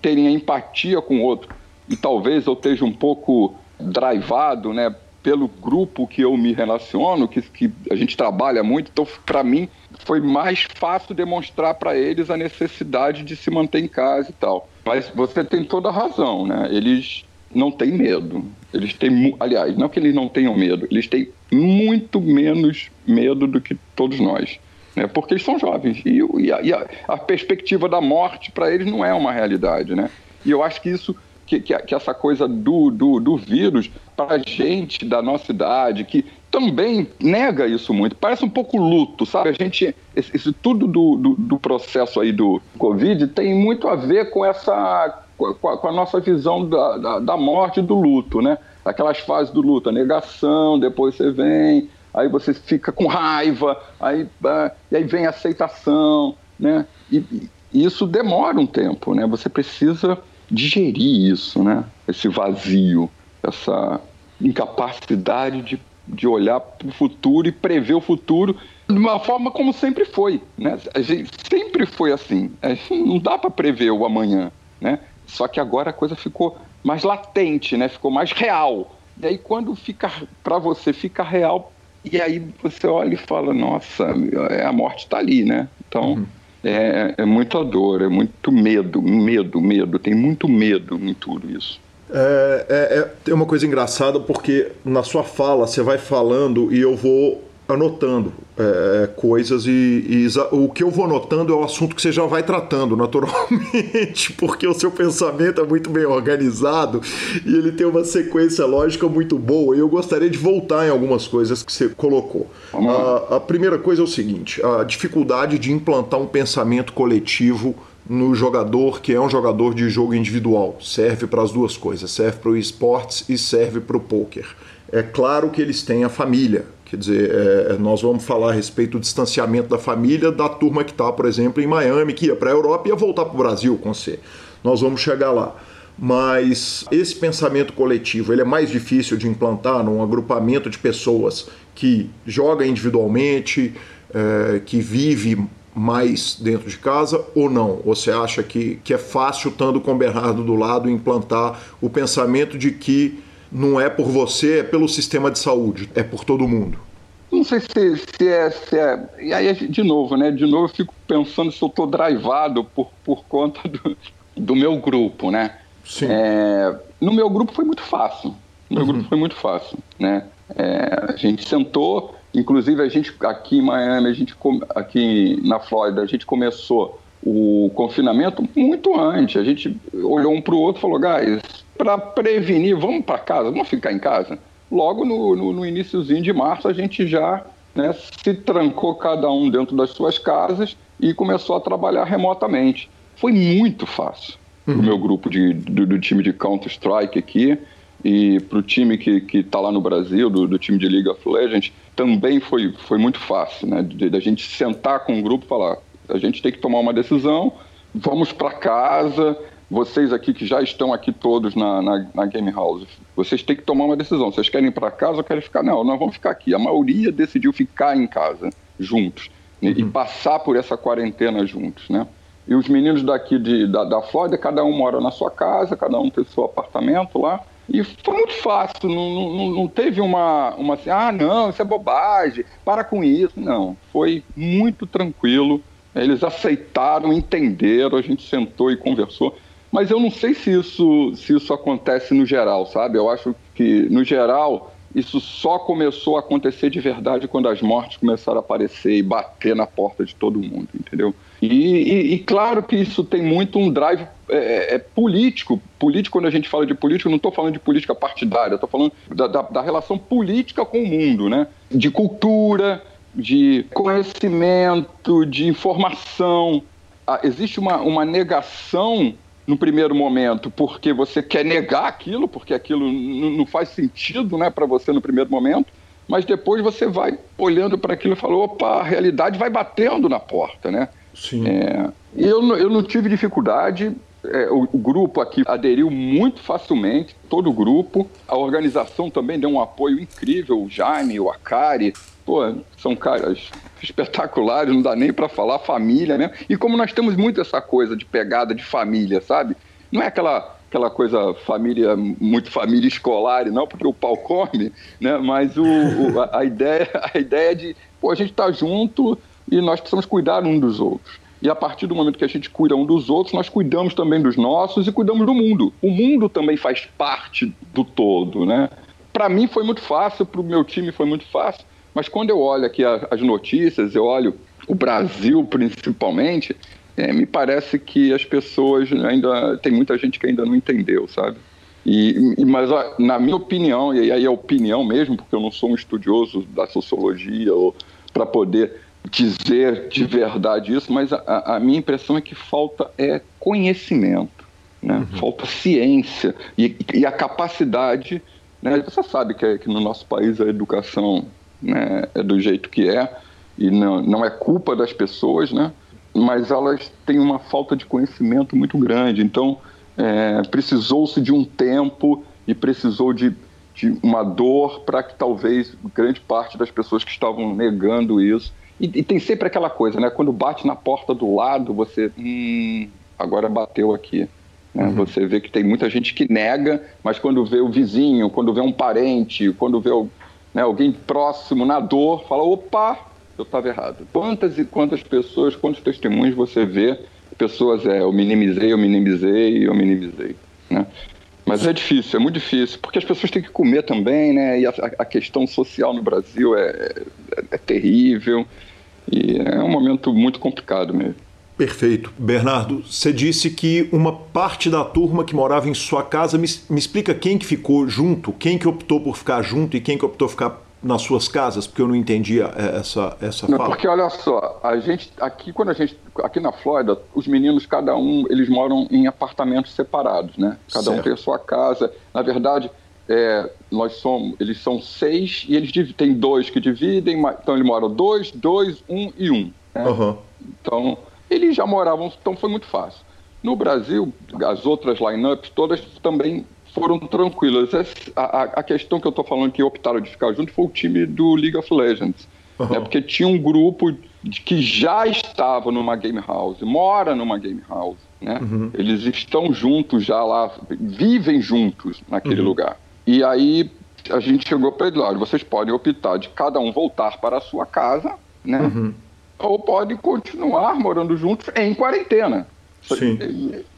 terem a empatia com o outro, e talvez eu esteja um pouco drivado, né, pelo grupo que eu me relaciono, que, que a gente trabalha muito, então para mim foi mais fácil demonstrar para eles a necessidade de se manter em casa e tal. Mas você tem toda a razão, né? Eles não têm medo. Eles têm, aliás, não que eles não tenham medo, eles têm muito menos medo do que todos nós. Né? Porque eles são jovens e, e, a, e a, a perspectiva da morte para eles não é uma realidade, né? E eu acho que isso que, que, que essa coisa do, do, do vírus, para a gente da nossa idade, que também nega isso muito. Parece um pouco luto, sabe? A gente, esse, esse tudo do, do, do, processo aí do Covid tem muito a ver com essa, com a, com a nossa visão da, da, da, morte do luto, né? Aquelas fases do luto, a negação, depois você vem, aí você fica com raiva, aí, ah, aí vem a aceitação, né? E, e isso demora um tempo, né? Você precisa digerir isso, né? Esse vazio, essa incapacidade de, de olhar para o futuro e prever o futuro de uma forma como sempre foi, né? A gente sempre foi assim. não dá para prever o amanhã, né? Só que agora a coisa ficou mais latente, né? Ficou mais real. E aí quando fica para você fica real e aí você olha e fala, nossa, a morte está ali, né? Então uhum é, é muita dor, é muito medo, medo, medo. Tem muito medo em tudo isso. É, é, é, tem uma coisa engraçada porque na sua fala você vai falando e eu vou anotando é, coisas e, e, o que eu vou anotando é o assunto que você já vai tratando naturalmente, porque o seu pensamento é muito bem organizado e ele tem uma sequência lógica muito boa. E eu gostaria de voltar em algumas coisas que você colocou. A, a primeira coisa é o seguinte: a dificuldade de implantar um pensamento coletivo no jogador que é um jogador de jogo individual. Serve para as duas coisas, serve para o esportes e serve para o poker. É claro que eles têm a família, Quer dizer, é, nós vamos falar a respeito do distanciamento da família da turma que está, por exemplo, em Miami, que ia para a Europa e ia voltar para o Brasil com você. Nós vamos chegar lá. Mas esse pensamento coletivo ele é mais difícil de implantar num agrupamento de pessoas que joga individualmente, é, que vive mais dentro de casa ou não? Ou você acha que, que é fácil, estando com o Bernardo do lado, implantar o pensamento de que não é por você, é pelo sistema de saúde, é por todo mundo. Não sei se, se, é, se é. E aí, de novo, né? De novo, eu fico pensando se eu estou drivado por, por conta do, do meu grupo, né? Sim. É, no meu grupo foi muito fácil. No meu uhum. grupo foi muito fácil, né? É, a gente sentou, inclusive a gente aqui em Miami, a gente aqui na Flórida, a gente começou o confinamento muito antes. A gente olhou um para o outro e falou, guys, para prevenir, vamos para casa, vamos ficar em casa. Logo no, no, no iníciozinho de março, a gente já né, se trancou cada um dentro das suas casas e começou a trabalhar remotamente. Foi muito fácil uhum. para o meu grupo de, do, do time de Counter-Strike aqui e para o time que está lá no Brasil, do, do, time de League of Legends, também foi, foi muito fácil, né? Da gente sentar com o grupo e falar: a gente tem que tomar uma decisão, vamos para casa, vocês aqui que já estão aqui todos na, na, na, Game House, vocês têm que tomar uma decisão. Vocês querem ir para casa ou querem ficar? Não, nós vamos ficar aqui. A maioria decidiu ficar em casa, juntos, né? uhum. e passar por essa quarentena juntos, né? E os meninos daqui de, da, da Flórida, cada um mora na sua casa, cada um tem seu apartamento lá. E foi muito fácil, não, não, não teve uma, uma assim, ah, não, isso é bobagem, para com isso. Não, foi muito tranquilo. Eles aceitaram, entenderam, a gente sentou e conversou. Mas eu não sei se isso, se isso acontece no geral, sabe? Eu acho que, no geral, isso só começou a acontecer de verdade quando as mortes começaram a aparecer e bater na porta de todo mundo, entendeu? E, e, e claro que isso tem muito um drive é, é, político. Político, quando a gente fala de política, eu não estou falando de política partidária, estou falando da, da, da, relação política com o mundo, né? De cultura, de conhecimento, de informação. Ah, existe uma, uma negação no primeiro momento porque você quer negar aquilo, porque aquilo não faz sentido né, para você no primeiro momento, mas depois você vai olhando para aquilo e fala, opa, a realidade vai batendo na porta, né? Sim. É, eu, eu não tive dificuldade, é, o, o, grupo aqui aderiu muito facilmente, todo o grupo. A organização também deu um apoio incrível, o Jaime, o Akari, pô, são caras espetaculares, não dá nem para falar família mesmo. E como nós temos muito essa coisa de pegada de família, sabe? Não é aquela aquela coisa família muito família escolar não porque o pau come né mas o, o a, a, ideia a ideia de pô a gente tá junto e nós precisamos cuidar um dos outros e a partir do momento que a gente cuida um dos outros, nós cuidamos também dos nossos e cuidamos do mundo. O mundo também faz parte do todo, né? Para mim foi muito fácil, para o meu time foi muito fácil, mas quando eu olho aqui as notícias, eu olho o Brasil principalmente, é, me parece que as pessoas ainda tem muita gente que ainda não entendeu, sabe? E, e mas na minha opinião e aí é opinião mesmo, porque eu não sou um estudioso da sociologia ou para poder dizer de verdade isso, mas a, a, minha impressão é que falta é conhecimento, né? Uhum. falta ciência e, e, a capacidade. Né? Você sabe que, que no nosso país a educação né, é do jeito que é e não, não é culpa das pessoas, né? mas elas têm uma falta de conhecimento muito grande. Então, é, precisou-se de um tempo e precisou de, de uma dor para que talvez grande parte das pessoas que estavam negando isso e, e, tem sempre aquela coisa, né? Quando bate na porta do lado, você. Hum, agora bateu aqui. Né? Uhum. Você vê que tem muita gente que nega, mas quando vê o vizinho, quando vê um parente, quando vê né, alguém próximo na dor, fala: opa, eu estava errado. Quantas e quantas pessoas, quantos testemunhos você vê? Pessoas, é, eu minimizei, eu minimizei, eu minimizei. Né? Mas é difícil, é muito difícil, porque as pessoas têm que comer também, né? E a, a questão social no Brasil é, é, é terrível e é um momento muito complicado mesmo. Perfeito. Bernardo, você disse que uma parte da turma que morava em sua casa, me, me explica quem que ficou junto, quem que optou por ficar junto e quem que optou por ficar nas suas casas? Porque eu não entendia é, essa, essa não, fala. Porque olha só, a gente aqui quando a gente aqui na Flórida, os meninos cada um eles moram em apartamentos separados, né? Cada certo. um tem a sua casa. Na verdade, é, nós somos, eles são seis e eles têm dois que dividem, então eles moram dois, dois, um e um. Né? Uhum. Então eles já moravam, então foi muito fácil. No Brasil, as outras lineups todas também foram tranquilas. A, a questão que eu estou falando que optaram de ficar junto foi o time do League of Legends. Uhum. Né? Porque tinha um grupo que já estava numa game house, mora numa game house. Né? Uhum. Eles estão juntos já lá, vivem juntos naquele uhum. lugar. E aí a gente chegou para ele, olha, vocês podem optar de cada um voltar para a sua casa, né? Uhum. Ou podem continuar morando juntos em quarentena. Sim.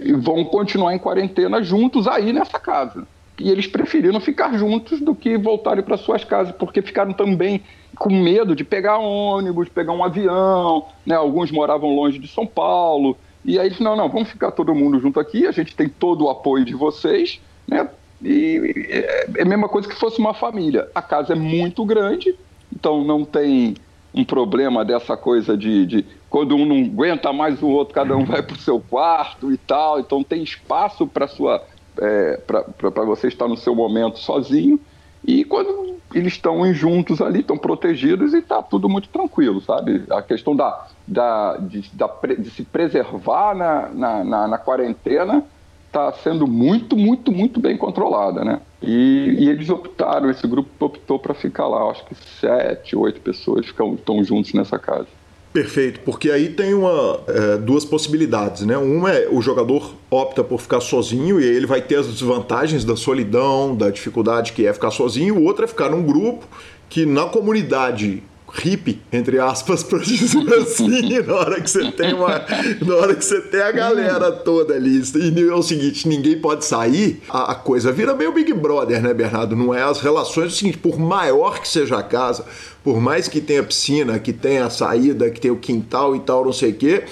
E vão continuar em quarentena juntos aí nessa casa. E eles preferiram ficar juntos do que voltarem para suas casas, porque ficaram também com medo de pegar ônibus, pegar um avião, né? Alguns moravam longe de São Paulo. E aí eles, não, não, vamos ficar todo mundo junto aqui, a gente tem todo o apoio de vocês, né? E é, é a mesma coisa que fosse uma família. A casa é muito grande, então não tem um problema dessa coisa de, de, quando um não aguenta mais o outro, cada um vai para o seu quarto e tal. Então tem espaço para sua é, para você estar no seu momento sozinho. E quando eles estão juntos ali, estão protegidos e está tudo muito tranquilo, sabe? A questão da, da, de, da, de se preservar na, na, na, na quarentena está sendo muito, muito, muito bem controlada, né? E, e eles optaram, esse grupo optou para ficar lá. Acho que sete, oito pessoas ficam, estão juntos nessa casa. Perfeito, porque aí tem uma, é, duas possibilidades, né? Uma é o jogador opta por ficar sozinho e aí ele vai ter as desvantagens da solidão, da dificuldade que é ficar sozinho. O outro é ficar num grupo que na comunidade hippie, entre aspas, para dizer assim, na hora que você tem uma. Na hora que você tem a galera toda ali. E é o seguinte: ninguém pode sair, a, a coisa vira meio Big Brother, né, Bernardo? Não é as relações. É o seguinte, por maior que seja a casa, por mais que tenha piscina, que tenha a saída, que tenha o quintal e tal, não sei o quê.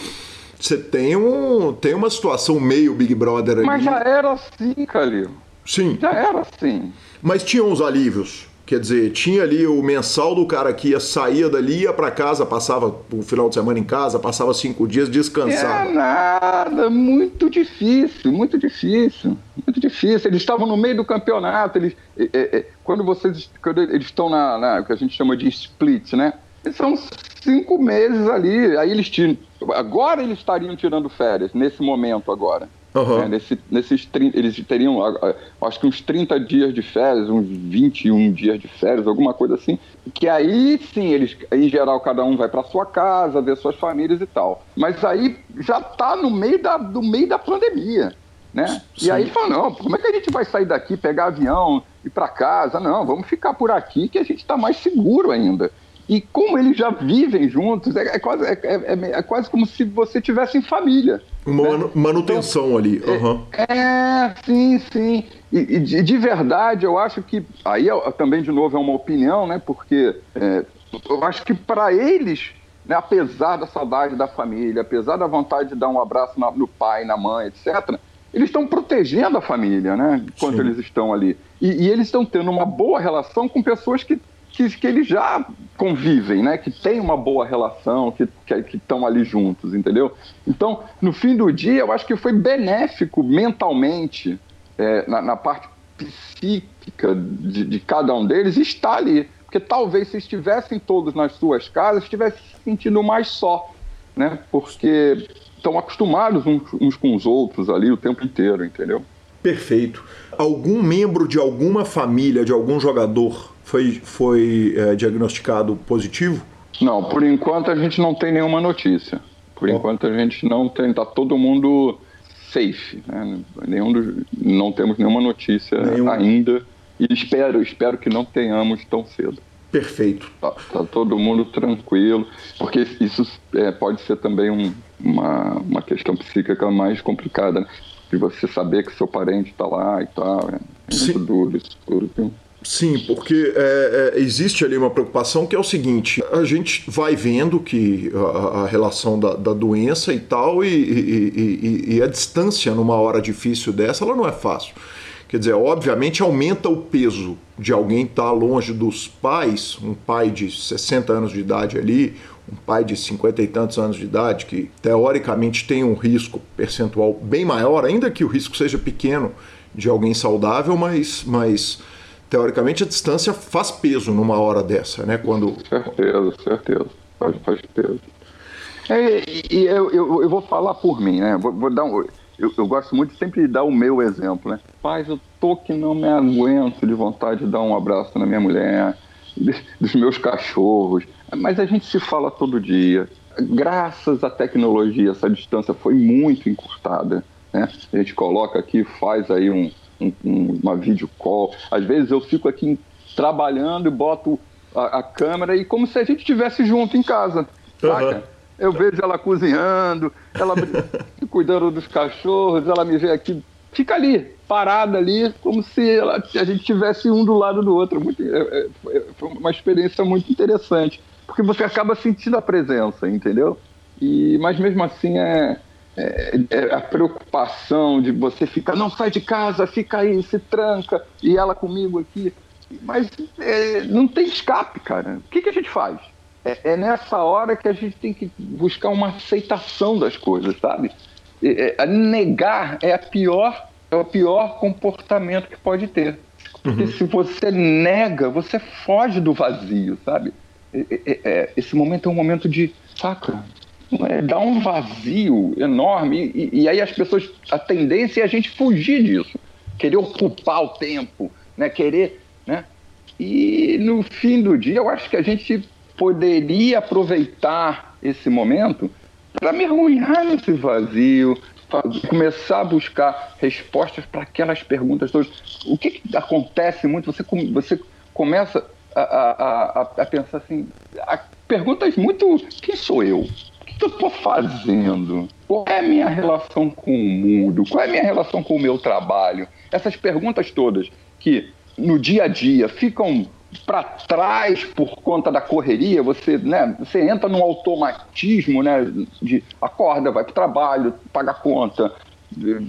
Você tem, um, tem uma situação meio Big Brother ali. Mas já era assim, Calil. Sim. Já era assim. Mas tinham os alívios Quer dizer, tinha ali o mensal do cara que ia, saía dali, ia para casa, passava o final de semana em casa, passava cinco dias, descansava. É nada, muito difícil, muito difícil, muito difícil. Eles estavam no meio do campeonato, eles, é, é, quando vocês, quando eles estão na, na, o que a gente chama de split, né? São cinco meses ali, aí eles tinham, agora eles estariam tirando férias, nesse momento agora. Uhum. Né? Nesse, nesses 30, eles teriam, acho que uns 30 dias de férias, uns 21 dias de férias, alguma coisa assim. Que aí sim, eles, em geral, cada um vai para sua casa, ver suas famílias e tal. Mas aí já está no meio da, do meio da pandemia. Né? E aí fala, não, como é que a gente vai sair daqui, pegar avião, ir para casa? Não, vamos ficar por aqui que a gente está mais seguro ainda. E como eles já vivem juntos, é, é quase, é, é, é, quase como se você tivesse em família. Uma né? manutenção então, ali. Uhum. É, sim, sim. E, e de, de, verdade, eu acho que. Aí também, de novo, é uma opinião, né? Porque é, eu acho que para eles, né, apesar da saudade da família, apesar da vontade de dar um abraço na, no pai, na mãe, etc., eles estão protegendo a família, né? Enquanto sim. eles estão ali. E, e eles estão tendo uma boa relação com pessoas que que, que eles já convivem, né? Que tem uma boa relação, que estão ali juntos, entendeu? Então, no fim do dia, eu acho que foi benéfico mentalmente, é, na, na, parte psíquica de, de, cada um deles, estar ali. Porque talvez se estivessem todos nas suas casas, estivessem se sentindo mais só, né? Porque estão acostumados uns, uns com os outros ali o tempo inteiro, entendeu? Perfeito. Algum membro de alguma família, de algum jogador, foi, foi é, diagnosticado positivo? Não, por enquanto a gente não tem nenhuma notícia. Por oh. enquanto a gente não tem, tá todo mundo safe, né? Nenhum dos, não temos nenhuma notícia Nenhum... ainda e espero, espero que não tenhamos tão cedo. Perfeito. Tá, tá todo mundo tranquilo, porque isso é, pode ser também um, uma, uma questão psíquica mais complicada, né? De você saber que seu parente está lá e tal. É, é muito duro isso tudo. Sim, porque é, é, existe ali uma preocupação que é o seguinte: a gente vai vendo que a, a relação da, da, doença e tal, e, e, e, e, a distância numa hora difícil dessa, ela não é fácil. Quer dizer, obviamente aumenta o peso de alguém estar tá longe dos pais, um pai de 60 anos de idade ali, um pai de 50 e tantos anos de idade, que teoricamente tem um risco percentual bem maior, ainda que o risco seja pequeno de alguém saudável, mas. mas teoricamente a distância faz peso numa hora dessa, né? Quando... Certeza, certeza. Faz, faz peso. É, e eu, eu, eu, vou falar por mim, né? Vou, vou dar um, eu, eu, gosto muito sempre de dar o meu exemplo, né? Paz, eu tô que não me aguento de vontade de dar um abraço na minha mulher, dos meus cachorros, mas a gente se fala todo dia. Graças à tecnologia, essa distância foi muito encurtada. Né? A gente coloca aqui, faz aí um, um, uma video call. Às vezes eu fico aqui trabalhando e boto a, a câmera e como se a gente estivesse junto em casa. Uhum. Eu vejo ela cozinhando, ela cuidando dos cachorros, ela me vê aqui, fica ali, parada ali, como se ela, a gente tivesse um do lado do outro. Muito, é, é, foi uma experiência muito interessante, porque você acaba sentindo a presença, entendeu? E, mas mesmo assim é, é, é, a preocupação de você ficar, não sai de casa, fica aí, se tranca, e ela comigo aqui. Mas é, não tem escape, cara. O que, que a gente faz? É, é, nessa hora que a gente tem que buscar uma aceitação das coisas, sabe? É, negar é a pior, é o pior comportamento que pode ter. Porque uhum. se você nega, você foge do vazio, sabe? esse momento é um momento de saca, é, dá um vazio enorme. E, e, aí as pessoas, a tendência é a gente fugir disso, querer ocupar o tempo, né? querer. Né? E no fim do dia, eu acho que a gente poderia aproveitar esse momento para mergulhar nesse vazio, começar a buscar respostas para aquelas perguntas todas. O que, que acontece muito? Você, você começa a, a, a, a pensar assim, perguntas muito. Quem sou eu? Que eu estou fazendo? Qual é a minha relação com o mundo? Qual é a minha relação com o meu trabalho? Essas perguntas todas que no dia a dia ficam para trás por conta da correria, você, né, você entra num automatismo, né, de acorda, vai para o trabalho, paga a conta,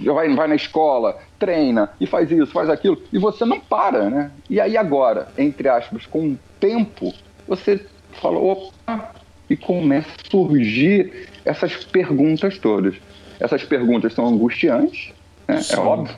vai, vai na escola, treina e faz isso, faz aquilo, e você não para, né? E aí agora, entre aspas, com o tempo, você fala, opa, e começa a surgir essas perguntas todas. Essas perguntas são angustiantes, né? é óbvio,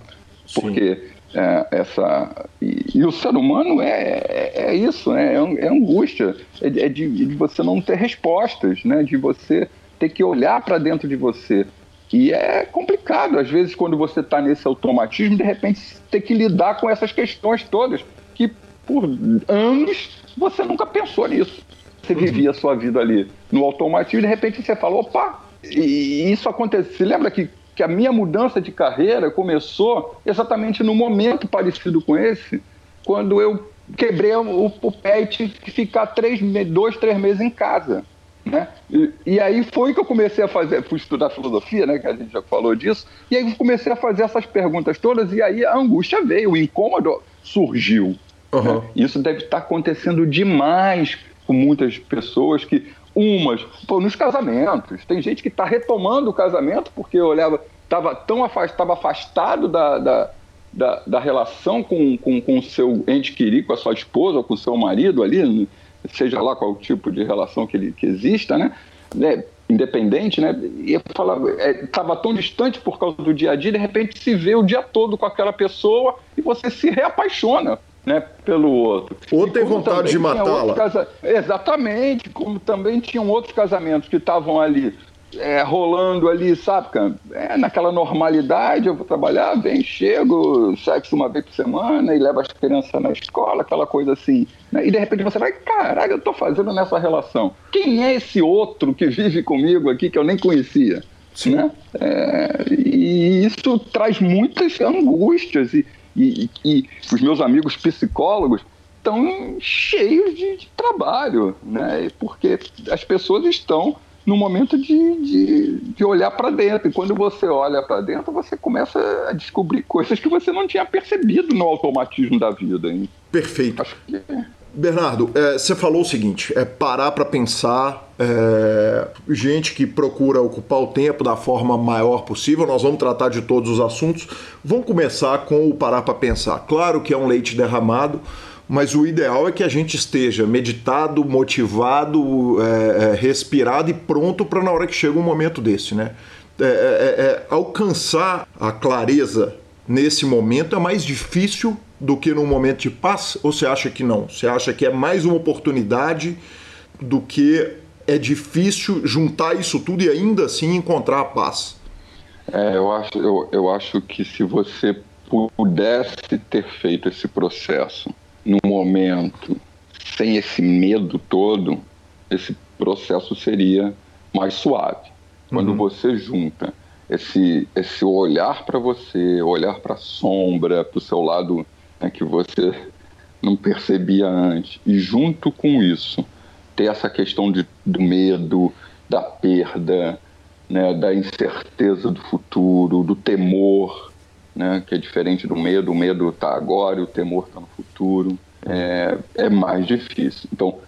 porque é, essa e, e, o ser humano é, é, é isso, né? é, é angústia, é, é de, de, você não ter respostas, né? de você ter que olhar para dentro de você. E é complicado, às vezes, quando você está nesse automatismo, de repente ter que lidar com essas questões todas, que por anos você nunca pensou nisso. Você uhum. vivia a sua vida ali no automatismo e de repente você fala, opa, e isso acontece. Você lembra que que a minha mudança de carreira começou exatamente no momento parecido com esse, quando eu quebrei o, o pé e tive que ficar três, dois, três meses em casa. Né? E, e, aí foi que eu comecei a fazer, fui estudar filosofia, né, que a gente já falou disso, e aí comecei a fazer essas perguntas todas, e aí a angústia veio, o incômodo surgiu. Uhum. Né? Isso deve estar acontecendo demais com muitas pessoas que umas, pô, nos casamentos. Tem gente que está retomando o casamento porque olhava, estava tão afastado, afastado da, da, da, da, relação com, com, com o seu ente querido, com a sua esposa ou com o seu marido ali, seja lá qual tipo de relação que, ele, que exista, né? né? independente, né? E estava é, tão distante por causa do dia a dia, de repente se vê o dia todo com aquela pessoa e você se reapaixona né, pelo outro. Ou tem vontade de matá-la. Casa... Exatamente, como também tinham outros casamentos que estavam ali é, rolando ali, sabe, é, naquela normalidade, eu vou trabalhar, vem, chego, sexo uma vez por semana e levo as crianças na escola, aquela coisa assim. Né? E de repente você vai, caralho, eu tô fazendo nessa relação. Quem é esse outro que vive comigo aqui que eu nem conhecia? Sim. Né? É, e isso traz muitas angústias e, e, e os meus amigos psicólogos estão cheios de, de, trabalho, né? Porque as pessoas estão no momento de, de, de olhar para dentro. E quando você olha para dentro, você começa a descobrir coisas que você não tinha percebido no automatismo da vida. Hein? Perfeito. Acho que... Bernardo, é, você falou o seguinte: é parar para pensar, é, gente que procura ocupar o tempo da forma maior possível. Nós vamos tratar de todos os assuntos. Vamos começar com o parar para pensar. Claro que é um leite derramado, mas o ideal é que a gente esteja meditado, motivado, é, é respirado e pronto para na hora que chega um momento desse, né? É, é, alcançar a clareza nesse momento é mais difícil do que num momento de paz? Ou você acha que não? Você acha que é mais uma oportunidade do que é difícil juntar isso tudo e ainda assim encontrar a paz? É, eu acho, eu, eu acho que se você pudesse ter feito esse processo no momento sem esse medo todo, esse processo seria mais suave. Quando uhum. você junta esse, esse olhar para você, olhar para a sombra, para o seu lado né, que você não percebia antes. E junto com isso, ter essa questão de, do medo, da perda, né, da incerteza do futuro, do temor, né, que é diferente do medo. O medo está agora e o temor está no futuro. É, é, mais difícil. Então,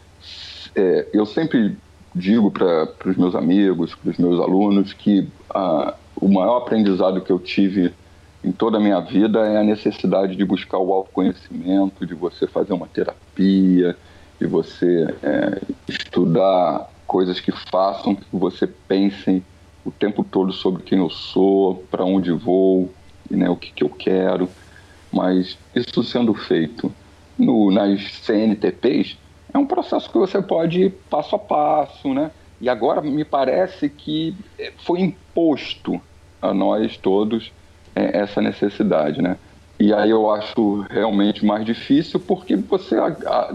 é, eu sempre digo para os meus amigos, para os meus alunos, que a, o maior aprendizado que eu tive em toda a minha vida é a necessidade de buscar o autoconhecimento, de você fazer uma terapia, de você é, estudar coisas que façam que você pense o tempo todo sobre quem eu sou, para onde vou, né, o que, que eu quero. Mas isso sendo feito no, nas CNTPs, é um processo que você pode ir passo a passo, né? E agora me parece que foi imposto a nós todos é, essa necessidade, né? E aí eu acho realmente mais difícil porque você a, a,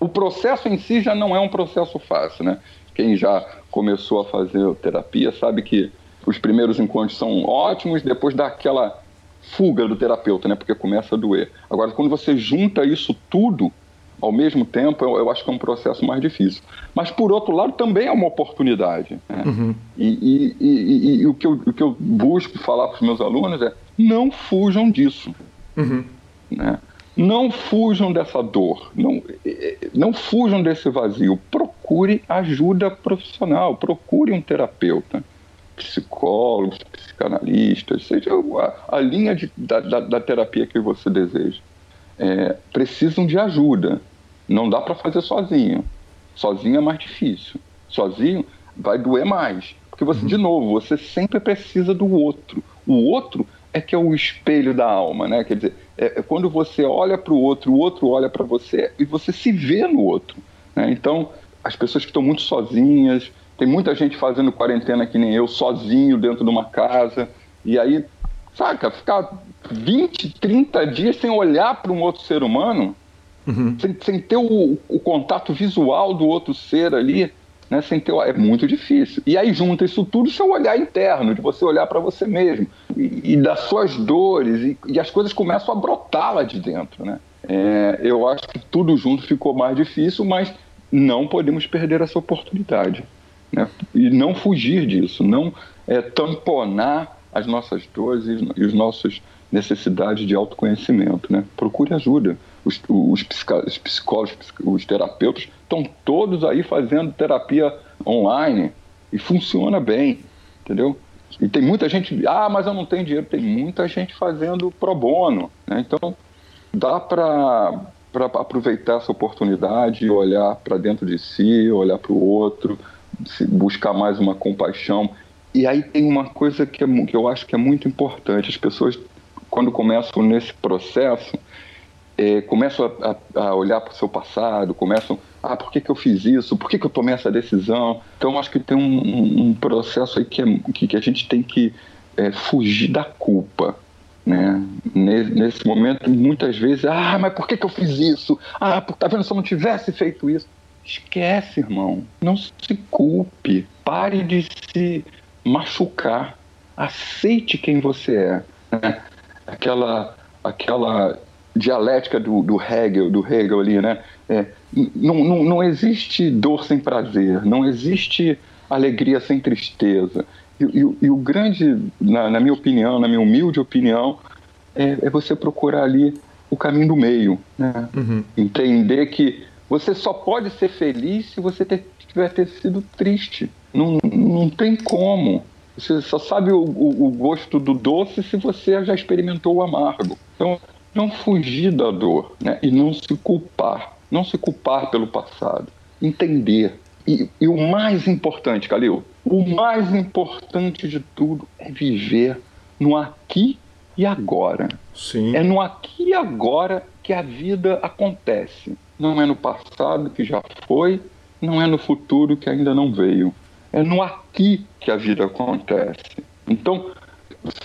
o processo em si já não é um processo fácil, né? Quem já começou a fazer terapia sabe que os primeiros encontros são ótimos, depois dá aquela fuga do terapeuta, né? Porque começa a doer. Agora, quando você junta isso tudo ao mesmo tempo, eu, eu acho que é um processo mais difícil. Mas, por outro lado, também é uma oportunidade. Né? Uhum. E, e, e, e, o, que eu, o que eu busco falar para os meus alunos é: não fujam disso. Uhum. Né? Não fujam dessa dor, não, não fujam desse vazio. Procure ajuda profissional, procure um terapeuta. psicólogos, psicanalistas, seja a, a linha de, da, da, da, terapia que você deseja, é, precisam de ajuda. Não dá para fazer sozinho. Sozinho é mais difícil. Sozinho vai doer mais. Porque você, uhum. de novo, você sempre precisa do outro. O outro é que é o espelho da alma, né? Quer dizer, é, é quando você olha para o outro, o outro olha para você e você se vê no outro. Né? Então, as pessoas que estão muito sozinhas, tem muita gente fazendo quarentena que nem eu, sozinho dentro de uma casa, e aí, saca, ficar 20, 30 dias sem olhar para um outro ser humano, uhum. sem, sem, ter o, o, contato visual do outro ser ali, né, sem ter, é muito difícil. E aí junta isso tudo seu olhar interno, de você olhar para você mesmo, e, e, das suas dores, e, e, as coisas começam a brotar lá de dentro, né? É, eu acho que tudo junto ficou mais difícil, mas não podemos perder essa oportunidade. Né? E não fugir disso, não é, tamponar as nossas dores e, e as nossas necessidades de autoconhecimento. Né? Procure ajuda. Os, os, os psicólogos, os terapeutas estão todos aí fazendo terapia online e funciona bem, entendeu? E tem muita gente, ah, mas eu não tenho dinheiro. Tem muita gente fazendo pro bono. Né? Então, dá para para aproveitar essa oportunidade, olhar para dentro de si, olhar para o outro, buscar mais uma compaixão. E aí tem uma coisa que, é, que eu acho que é muito importante: as pessoas, quando começam nesse processo, é, começam a, a, a olhar para o seu passado, começam, ah, por que, que eu fiz isso? Por que, que eu tomei essa decisão? Então, acho que tem um, um processo aí que, é, que, que, a gente tem que é, fugir da culpa. Né? Nesse momento, muitas vezes, ah, mas por que, que eu fiz isso? Ah, tá vendo, se eu não tivesse feito isso. Esquece, irmão. Não se culpe. Pare de se machucar. Aceite quem você é. Né? Aquela, aquela dialética do, do Hegel, do Hegel ali, né? É, não, não, não existe dor sem prazer, não existe alegria sem tristeza. E, e, e o grande, na, na, minha opinião, na minha humilde opinião, é, é você procurar ali o caminho do meio. Né? Uhum. Entender que você só pode ser feliz se você ter, tiver ter sido triste. Não, não tem como. Você só sabe o, o, o gosto do doce se você já experimentou o amargo. Então, não fugir da dor né? e não se culpar. Não se culpar pelo passado. Entender. E, e o mais importante, Calil, o mais importante de tudo é viver no aqui e agora. Sim. É no aqui e agora que a vida acontece. Não é no passado que já foi, não é no futuro que ainda não veio. É no aqui que a vida acontece. Então,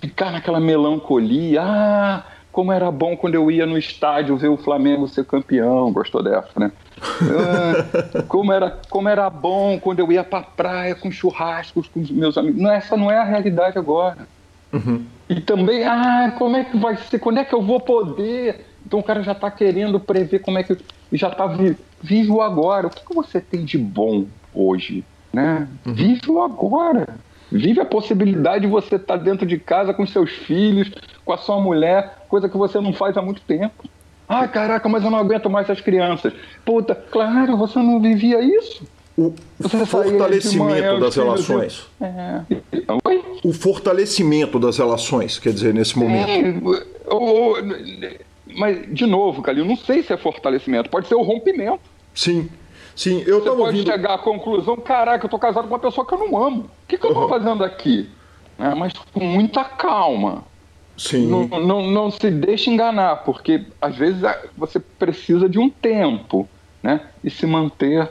ficar naquela melancolia, ah, como era bom quando eu ia no estádio ver o Flamengo ser campeão, gostou dessa, né? Ah, como, era, como era bom quando eu ia pra praia com churrascos com os meus amigos. Não, essa não é a realidade agora. Uhum. E também, ah, como é que vai ser? Quando é que eu vou poder? Então o cara já está querendo prever como é que. Já está vi, vive o agora. O que, que você tem de bom hoje? Né? Uhum. Vive o agora. Vive a possibilidade de você estar tá dentro de casa com seus filhos, com a sua mulher, coisa que você não faz há muito tempo. Ah, caraca, mas eu não aguento mais as crianças. Puta, claro, você não vivia isso. O você fortalecimento das relações. É. O fortalecimento das relações, quer dizer, nesse momento. É, mas, de novo, Calil, não sei se é fortalecimento, pode ser o rompimento. Sim. Sim, eu Você pode ouvindo... chegar à conclusão, caraca, eu tô casado com uma pessoa que eu não amo. O que, que eu tô fazendo aqui? É, mas com muita calma. Sim. Não, não, não, se deixe enganar, porque às vezes você precisa de um tempo, né? E se manter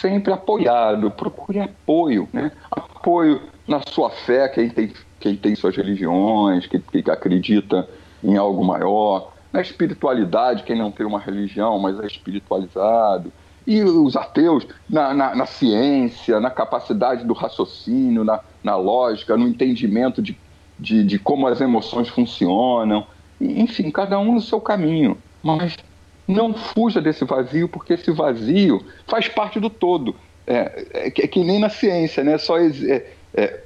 sempre apoiado. Procure apoio, né? Apoio na sua fé, quem tem, quem tem suas religiões, que, que acredita em algo maior. Na espiritualidade, quem não tem uma religião, mas é espiritualizado e os ateus na, na, na, ciência, na capacidade do raciocínio, na, na lógica, no entendimento de, de, de, como as emoções funcionam. Enfim, cada um no seu caminho. Mas não fuja desse vazio, porque esse vazio faz parte do todo. É, é, é que nem na ciência, né? Só é, é,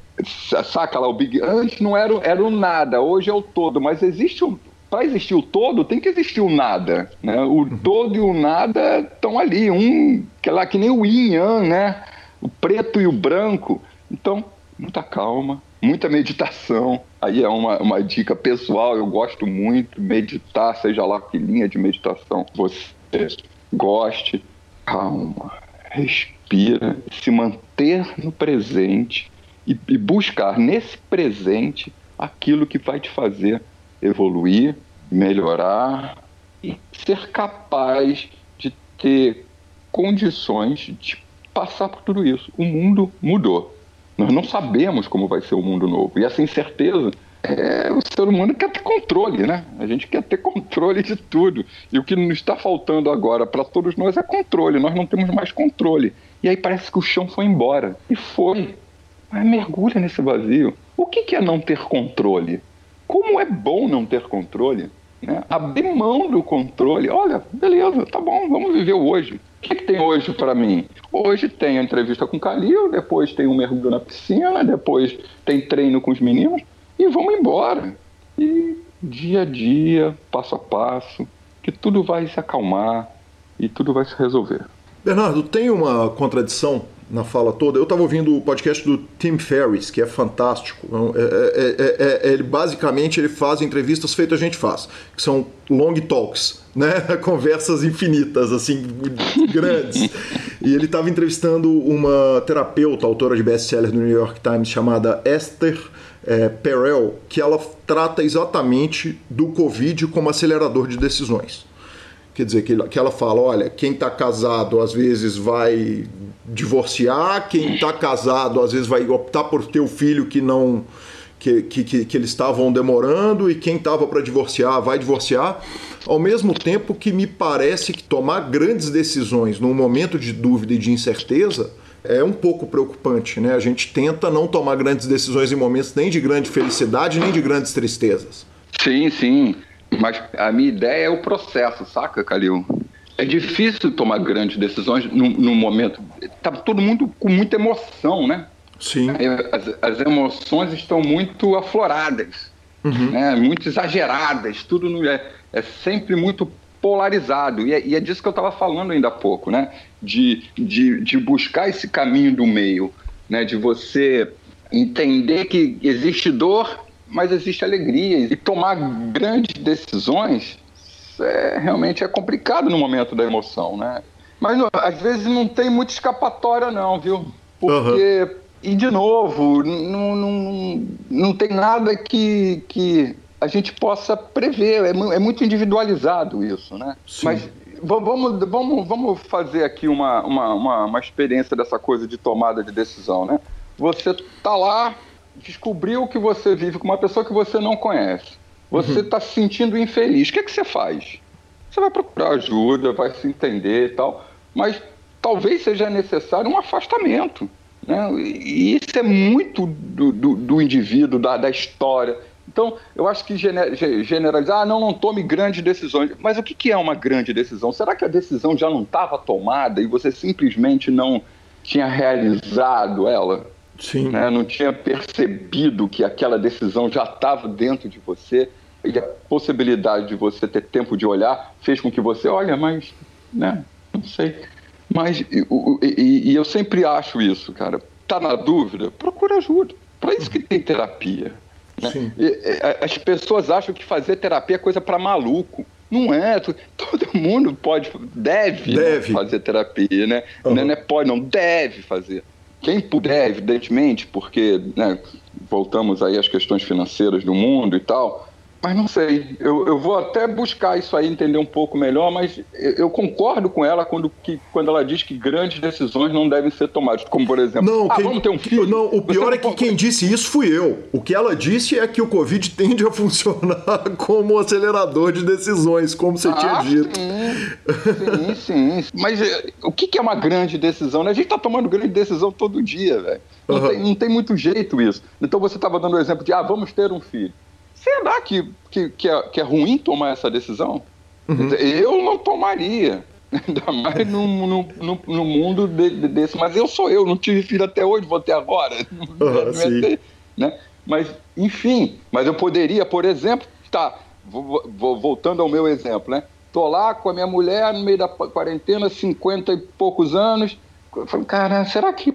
saca lá o Big. Antes não era, era o nada, hoje é o todo, mas existe um, para existir o todo, tem que existir o nada. Né? O uhum. todo e o nada estão ali, um que lá que nem o yin yang, né? O preto e o branco. Então, muita calma, muita meditação. Aí é uma, uma dica pessoal, eu gosto muito meditar, seja lá que linha de meditação você goste. Calma, respira, se manter no presente e, e buscar nesse presente aquilo que vai te fazer evoluir, melhorar e ser capaz de ter condições de passar por tudo isso. O mundo mudou. Nós não sabemos como vai ser o mundo novo. E essa incerteza, é, o ser humano quer ter controle, né? A gente quer ter controle de tudo. E o que nos está faltando agora para todos nós é controle. Nós não temos mais controle. E aí parece que o chão foi embora. E foi. Mas mergulha nesse vazio. O que, que é não ter controle? Como é bom não ter controle? Né? Abrir mão do controle. Olha, beleza, tá bom, vamos viver hoje. O que, que tem hoje para mim? Hoje tem a entrevista com o Calil, depois tem um mergulho na piscina, depois tem treino com os meninos e vamos embora. E dia a dia, passo a passo, que tudo vai se acalmar e tudo vai se resolver. Bernardo, tem uma contradição na fala toda. Eu estava ouvindo o podcast do Tim Ferriss, que é fantástico. É, é, é, ele basicamente ele faz entrevistas feitas a gente faz, que são long talks, né? Conversas infinitas, assim, grandes. e ele estava entrevistando uma terapeuta, autora de best-seller do New York Times, chamada Esther Perel, que ela trata exatamente do Covid como acelerador de decisões. Quer dizer, que, que ela fala: olha, quem está casado às vezes vai divorciar, quem está casado às vezes vai optar por ter o filho que não. Que, que, que eles estavam demorando e quem estava para divorciar vai divorciar, ao mesmo tempo que me parece que tomar grandes decisões num momento de dúvida e de incerteza é um pouco preocupante, né? A gente tenta não tomar grandes decisões em momentos nem de grande felicidade nem de grandes tristezas. Sim, sim. Mas a minha ideia é o processo, saca, Calil? É difícil tomar grandes decisões no, momento. Tá todo mundo com muita emoção, né? Sim. As, as emoções estão muito afloradas, uhum. né? muito exageradas, tudo no, é, é sempre muito polarizado. E é, e é disso que eu estava falando ainda há pouco, né? De, de, de buscar esse caminho do meio, né? De você entender que existe dor mas existe alegria. E tomar grandes decisões é, realmente é complicado no momento da emoção, né? Mas às vezes não tem muita escapatória, não, viu? Porque, uhum. e de novo, não, não, não tem nada que, que a gente possa prever. É, é muito individualizado isso, né? Sim. Mas vamos, vamos, vamos fazer aqui uma, uma, uma, uma experiência dessa coisa de tomada de decisão, né? Você tá lá, descobriu que você vive com uma pessoa que você não conhece. Você está uhum. se sentindo infeliz. O que, é que você faz? Você vai procurar ajuda, vai se entender e tal. Mas talvez seja necessário um afastamento. Né? E isso é muito do, do, do indivíduo, da, da, história. Então, eu acho que generalizar, ah, não, não tome grandes decisões. Mas o que, que é uma grande decisão? Será que a decisão já não estava tomada e você simplesmente não tinha realizado ela? Sim. Né? Não tinha percebido que aquela decisão já estava dentro de você e a possibilidade de você ter tempo de olhar fez com que você, olha, mas, né, não sei. Mas, e, e, e eu sempre acho isso, cara. Tá na dúvida? Procura ajuda. Para isso que tem terapia. Né? E, as pessoas acham que fazer terapia é coisa para maluco. Não é. Todo mundo pode, deve, né, deve. Né, fazer terapia, né? Uhum. Não é pode, não, deve fazer. Quem puder, evidentemente, porque né, voltamos aí às questões financeiras do mundo e tal, mas não sei, eu, eu vou até buscar isso aí, entender um pouco melhor, mas eu, concordo com ela quando, que, quando ela diz que grandes decisões não devem ser tomadas, como por exemplo, não, ah, quem, vamos ter um filho. Não, o pior é que quem disse isso fui eu. O que ela disse é que o Covid tende a funcionar como um acelerador de decisões, como você ah, tinha dito. Sim, sim, sim. Mas eh, o que é uma grande decisão? Né? A gente está tomando grande decisão todo dia, velho. Não, uhum. tem, não tem muito jeito isso. Então você estava dando o exemplo de, ah, vamos ter um filho. Será que, que, que, é, que é ruim tomar essa decisão? Uhum. Eu não tomaria. Ainda mais no, no, no, no mundo de, de, desse. Mas eu sou eu, não tive filho até hoje, vou ter agora. Uhum. Ter, né? Mas, enfim, mas eu poderia, por exemplo, tá, vou, vou, voltando ao meu exemplo, né? Tô lá com a minha mulher no meio da quarentena, 50 e poucos anos. Eu falei, cara, será que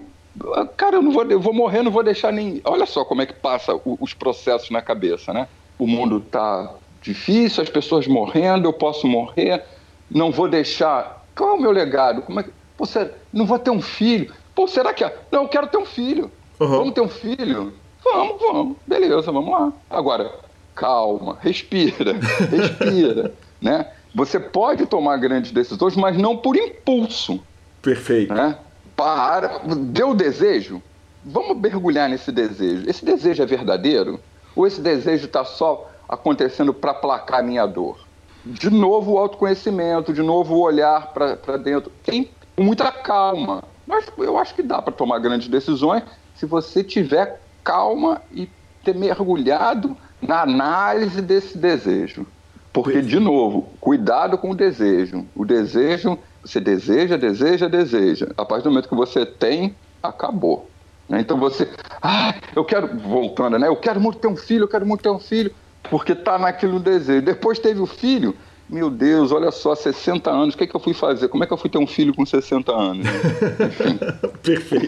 Cara, eu não vou, eu vou morrer, não vou deixar nem. Olha só como é que passa os processos na cabeça, né? O mundo tá difícil, as pessoas morrendo, eu posso morrer, não vou deixar. Qual é o meu legado? Como é que. Pô, não vou ter um filho. Pô, será que. Não, eu quero ter um filho. Uhum. Vamos ter um filho? Vamos, vamos. Beleza, vamos lá. Agora, calma, respira, respira, né? Você pode tomar grandes decisões, mas não por impulso. Perfeito. Né? Para, deu desejo? Vamos mergulhar nesse desejo. Esse desejo é verdadeiro? Ou esse desejo está só acontecendo para aplacar a minha dor? De novo o autoconhecimento, de novo o olhar para dentro. Tem muita calma. Mas eu acho que dá para tomar grandes decisões se você tiver calma e ter mergulhado na análise desse desejo. Porque, de novo, cuidado com o desejo. O desejo, você deseja, deseja, deseja. A partir do momento que você tem, acabou. Né? Então você, ah, eu quero, voltando, né? Eu quero muito ter um filho, eu quero muito ter um filho, porque está naquilo desejo. Depois teve o filho, meu Deus, olha só, 60 anos, o que, é que eu fui fazer? Como é que eu fui ter um filho com 60 anos? Perfeito.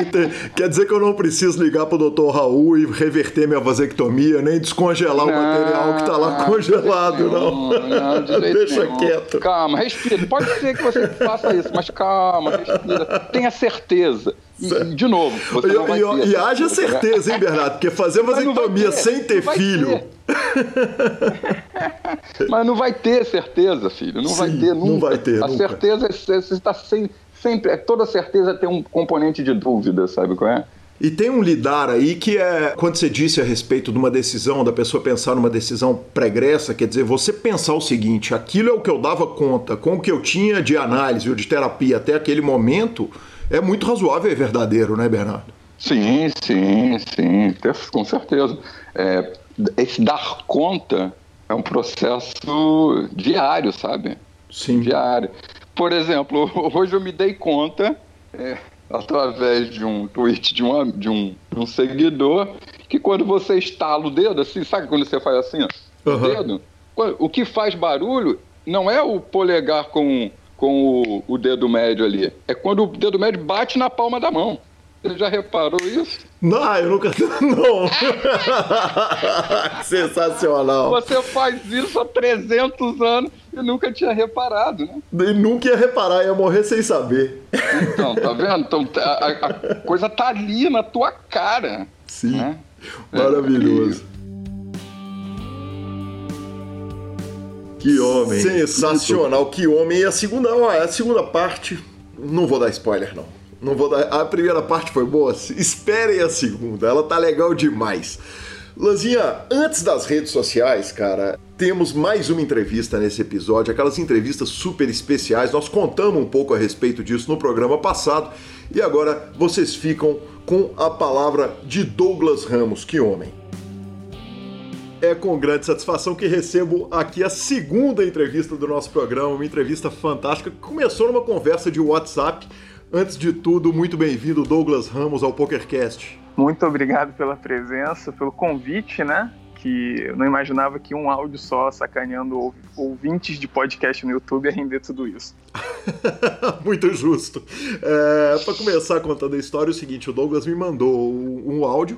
Então, quer dizer que eu não preciso ligar para o doutor Raul e reverter minha vasectomia, nem descongelar não, o material que está lá congelado, não. não. não Deixa nenhum. quieto. Calma, respira. Pode ser que você faça isso, mas calma, respira. Tenha certeza. E, de novo, você e, não vai ter, e haja certeza, hein, Bernardo? Porque fazer vasectomia sem ter filho. Mas não vai ter certeza, filho. Não Sim, vai ter nunca. Não vai ter. A nunca. certeza é você está sem, sempre. É, toda certeza tem um componente de dúvida, sabe qual é? E tem um lidar aí que é quando você disse a respeito de uma decisão, da pessoa pensar numa decisão pregressa, quer dizer, você pensar o seguinte: aquilo é o que eu dava conta, com o que eu tinha de análise ou de terapia até aquele momento, é muito razoável e verdadeiro, né, Bernardo? Sim, sim, sim, com certeza. É, esse dar conta é um processo diário, sabe? Sim. Diário. Por exemplo, hoje eu me dei conta, é, através de um tweet de, uma, de, um, de um seguidor, que quando você estala o dedo, assim, sabe quando você faz assim, ó, uhum. o dedo? O que faz barulho não é o polegar com, com o, o dedo médio ali, é quando o dedo médio bate na palma da mão. Você já reparou isso? Não, eu nunca. Não! Sensacional! Você faz isso há 300 anos e nunca tinha reparado, né? E nunca ia reparar, ia morrer sem saber. Então, tá vendo? Então, a, a coisa tá ali na tua cara. Sim. Né? Maravilhoso. Que homem. Sensacional, que homem. E a segunda, ó, a segunda parte, não vou dar spoiler, não. Não vou dar. A primeira parte foi boa. Esperem a segunda. Ela tá legal demais. Lanzinha, antes das redes sociais, cara, temos mais uma entrevista nesse episódio, aquelas entrevistas super especiais. Nós contamos um pouco a respeito disso no programa passado e agora vocês ficam com a palavra de Douglas Ramos. Que homem! É com grande satisfação que recebo aqui a segunda entrevista do nosso programa, uma entrevista fantástica que começou numa conversa de WhatsApp Antes de tudo, muito bem-vindo, Douglas Ramos, ao PokerCast. Muito obrigado pela presença, pelo convite, né? Que eu não imaginava que um áudio só sacaneando ouvintes de podcast no YouTube ia render tudo isso. muito justo. É, Para começar contando a história, é o seguinte: o Douglas me mandou um áudio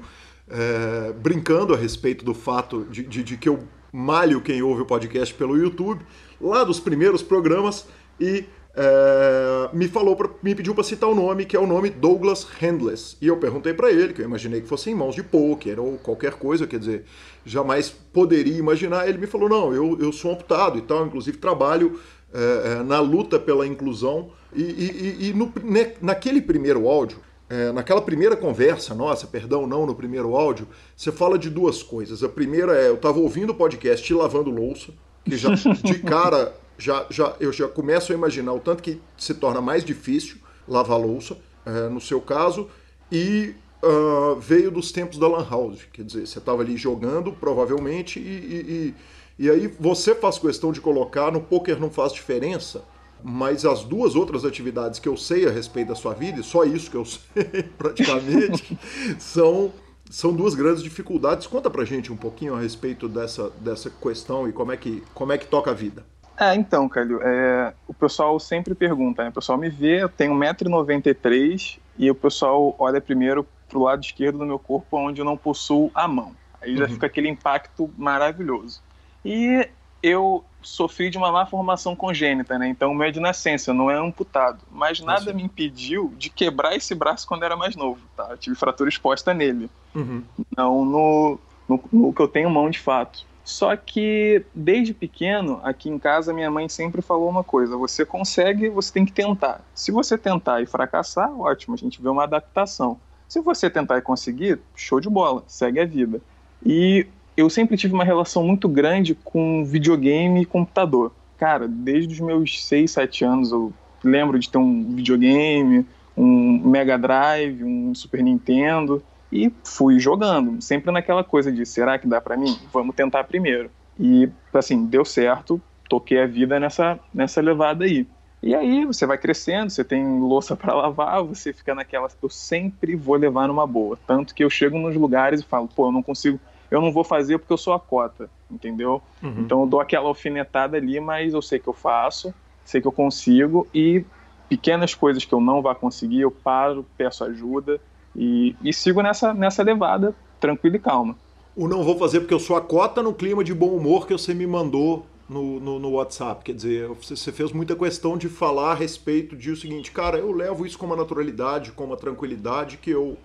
é, brincando a respeito do fato de, de, de que eu malho quem ouve o podcast pelo YouTube, lá dos primeiros programas, e é, me falou, pra, me pediu para citar o nome, que é o nome Douglas Handless. E eu perguntei para ele, que eu imaginei que fosse em mãos de poker ou qualquer coisa, quer dizer, jamais poderia imaginar. Ele me falou: não, eu, eu sou amputado e tal, inclusive trabalho é, na luta pela inclusão. E, e, e no, né, naquele primeiro áudio, é, naquela primeira conversa, nossa, perdão, não no primeiro áudio, você fala de duas coisas. A primeira é: eu estava ouvindo o podcast e lavando louça, que já de cara já, já, eu já começo a imaginar o tanto que se torna mais difícil lavar louça, é, no seu caso, e uh, veio dos tempos da Lan House. Quer dizer, você estava ali jogando, provavelmente, e, e, e, e, aí você faz questão de colocar no poker não faz diferença, mas as duas outras atividades que eu sei a respeito da sua vida, e só isso que eu sei praticamente, são são duas grandes dificuldades. Conta pra gente um pouquinho a respeito dessa, dessa questão e como é que, como é que toca a vida. É, então, Calil, é, o pessoal sempre pergunta, né? O pessoal me vê, eu tenho 1,93m e o pessoal olha primeiro para o lado esquerdo do meu corpo, onde eu não possuo a mão. Aí já uhum. fica aquele impacto maravilhoso. E eu sofri de uma má formação congênita, né? Então, o meu é de nascença, não é amputado. Mas nada me impediu de quebrar esse braço quando era mais novo, tá? Eu tive fratura exposta nele. Uhum. Não no, no, no, que eu tenho mão de fato. Só que, desde pequeno, aqui em casa, minha mãe sempre falou uma coisa: você consegue, você tem que tentar. Se você tentar e fracassar, ótimo, a gente vê uma adaptação. Se você tentar e conseguir, show de bola, segue a vida. E eu sempre tive uma relação muito grande com videogame e computador. Cara, desde os meus 6, 7 anos eu lembro de ter um videogame, um Mega Drive, um Super Nintendo e fui jogando, sempre naquela coisa de será que dá para mim? Vamos tentar primeiro. E assim, deu certo, toquei a vida nessa nessa levada aí. E aí você vai crescendo, você tem louça para lavar, você fica naquela eu sempre vou levar numa boa, tanto que eu chego nos lugares e falo, pô, eu não consigo eu não vou fazer porque eu sou a cota, entendeu? Uhum. Então eu dou aquela alfinetada ali, mas eu sei que eu faço, sei que eu consigo e pequenas coisas que eu não vá conseguir, eu paro, peço ajuda e, e sigo nessa, nessa levada tranquila e calma. O não vou fazer porque eu sou a cota no clima de bom humor que você me mandou no, no, no, WhatsApp. Quer dizer, você fez muita questão de falar a respeito de o seguinte, cara, eu levo isso com uma naturalidade, com uma tranquilidade que eu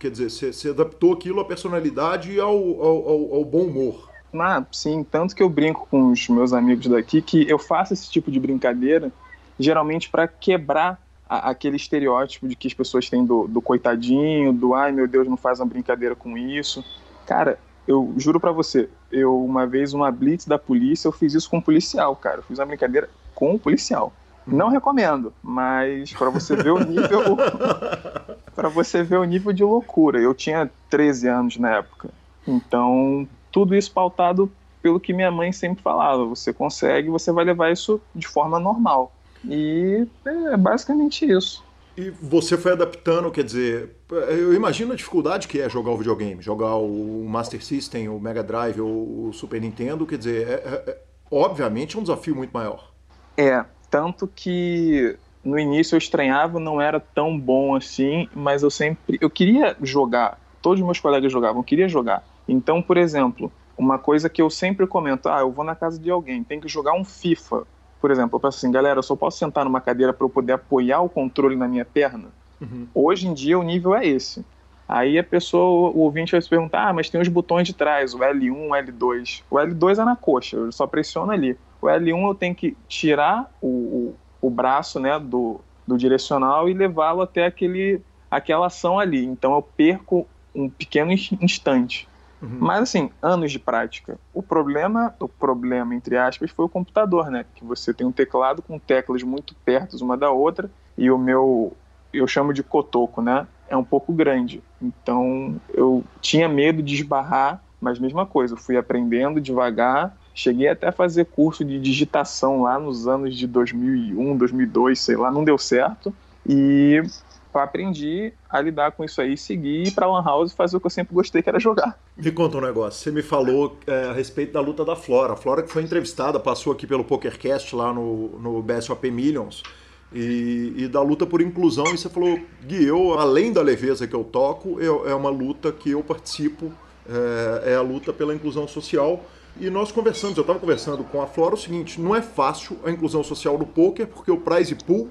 Quer dizer, você, você adaptou aquilo à personalidade e ao, ao, ao, bom humor. Ah, sim, tanto que eu brinco com os meus amigos daqui que eu faço esse tipo de brincadeira geralmente para quebrar a, aquele estereótipo de que as pessoas têm do, do coitadinho, do ai meu Deus, não faz uma brincadeira com isso. Cara, eu juro para você, eu uma vez uma blitz da polícia, eu fiz isso com um policial, cara. Eu fiz uma brincadeira com um policial. Não recomendo, mas para você ver o nível para você ver o nível de loucura. Eu tinha 13 anos na época. Então, tudo isso pautado pelo que minha mãe sempre falava, você consegue, você vai levar isso de forma normal. E é basicamente isso. E você foi adaptando, quer dizer, eu imagino a dificuldade que é jogar o videogame, jogar o Master System, o Mega Drive ou o Super Nintendo, quer dizer, é, é, é obviamente é um desafio muito maior. É, tanto que no início eu estranhava, não era tão bom assim, mas eu sempre. Eu queria jogar. Todos os meus colegas jogavam, eu queria jogar. Então, por exemplo, uma coisa que eu sempre comento: ah, eu vou na casa de alguém, tem que jogar um FIFA. Por exemplo, eu penso assim, galera, eu só posso sentar numa cadeira para eu poder apoiar o controle na minha perna? Uhum. Hoje em dia o nível é esse. Aí a pessoa, o ouvinte vai se perguntar, ah, mas tem os botões de trás, o L1, o L2. O L2 é na coxa, eu só pressiono ali. O L1 eu tenho que tirar o, o, o braço né, do, do direcional e levá-lo até aquele, aquela ação ali. Então eu perco um pequeno instante. Uhum. Mas assim, anos de prática. O problema, o problema entre aspas, foi o computador, né? Que você tem um teclado com teclas muito perto uma da outra e o meu eu chamo de cotoco, né? É um pouco grande. Então eu tinha medo de esbarrar, mas mesma coisa, eu fui aprendendo devagar Cheguei até a fazer curso de digitação lá nos anos de 2001, 2002, sei lá, não deu certo. E aprendi a lidar com isso aí, seguir ir pra Lan House e fazer o que eu sempre gostei, que era jogar. Me conta um negócio. Você me falou é, a respeito da luta da Flora. A Flora que foi entrevistada, passou aqui pelo PokerCast lá no, no BSOP Millions. E, e, da luta por inclusão, e você falou, Gui, eu, além da leveza que eu toco, eu, é uma luta que eu participo, é, é a luta pela inclusão social. E nós conversamos, eu estava conversando com a Flora o seguinte: não é fácil a inclusão social do poker, porque o prize pool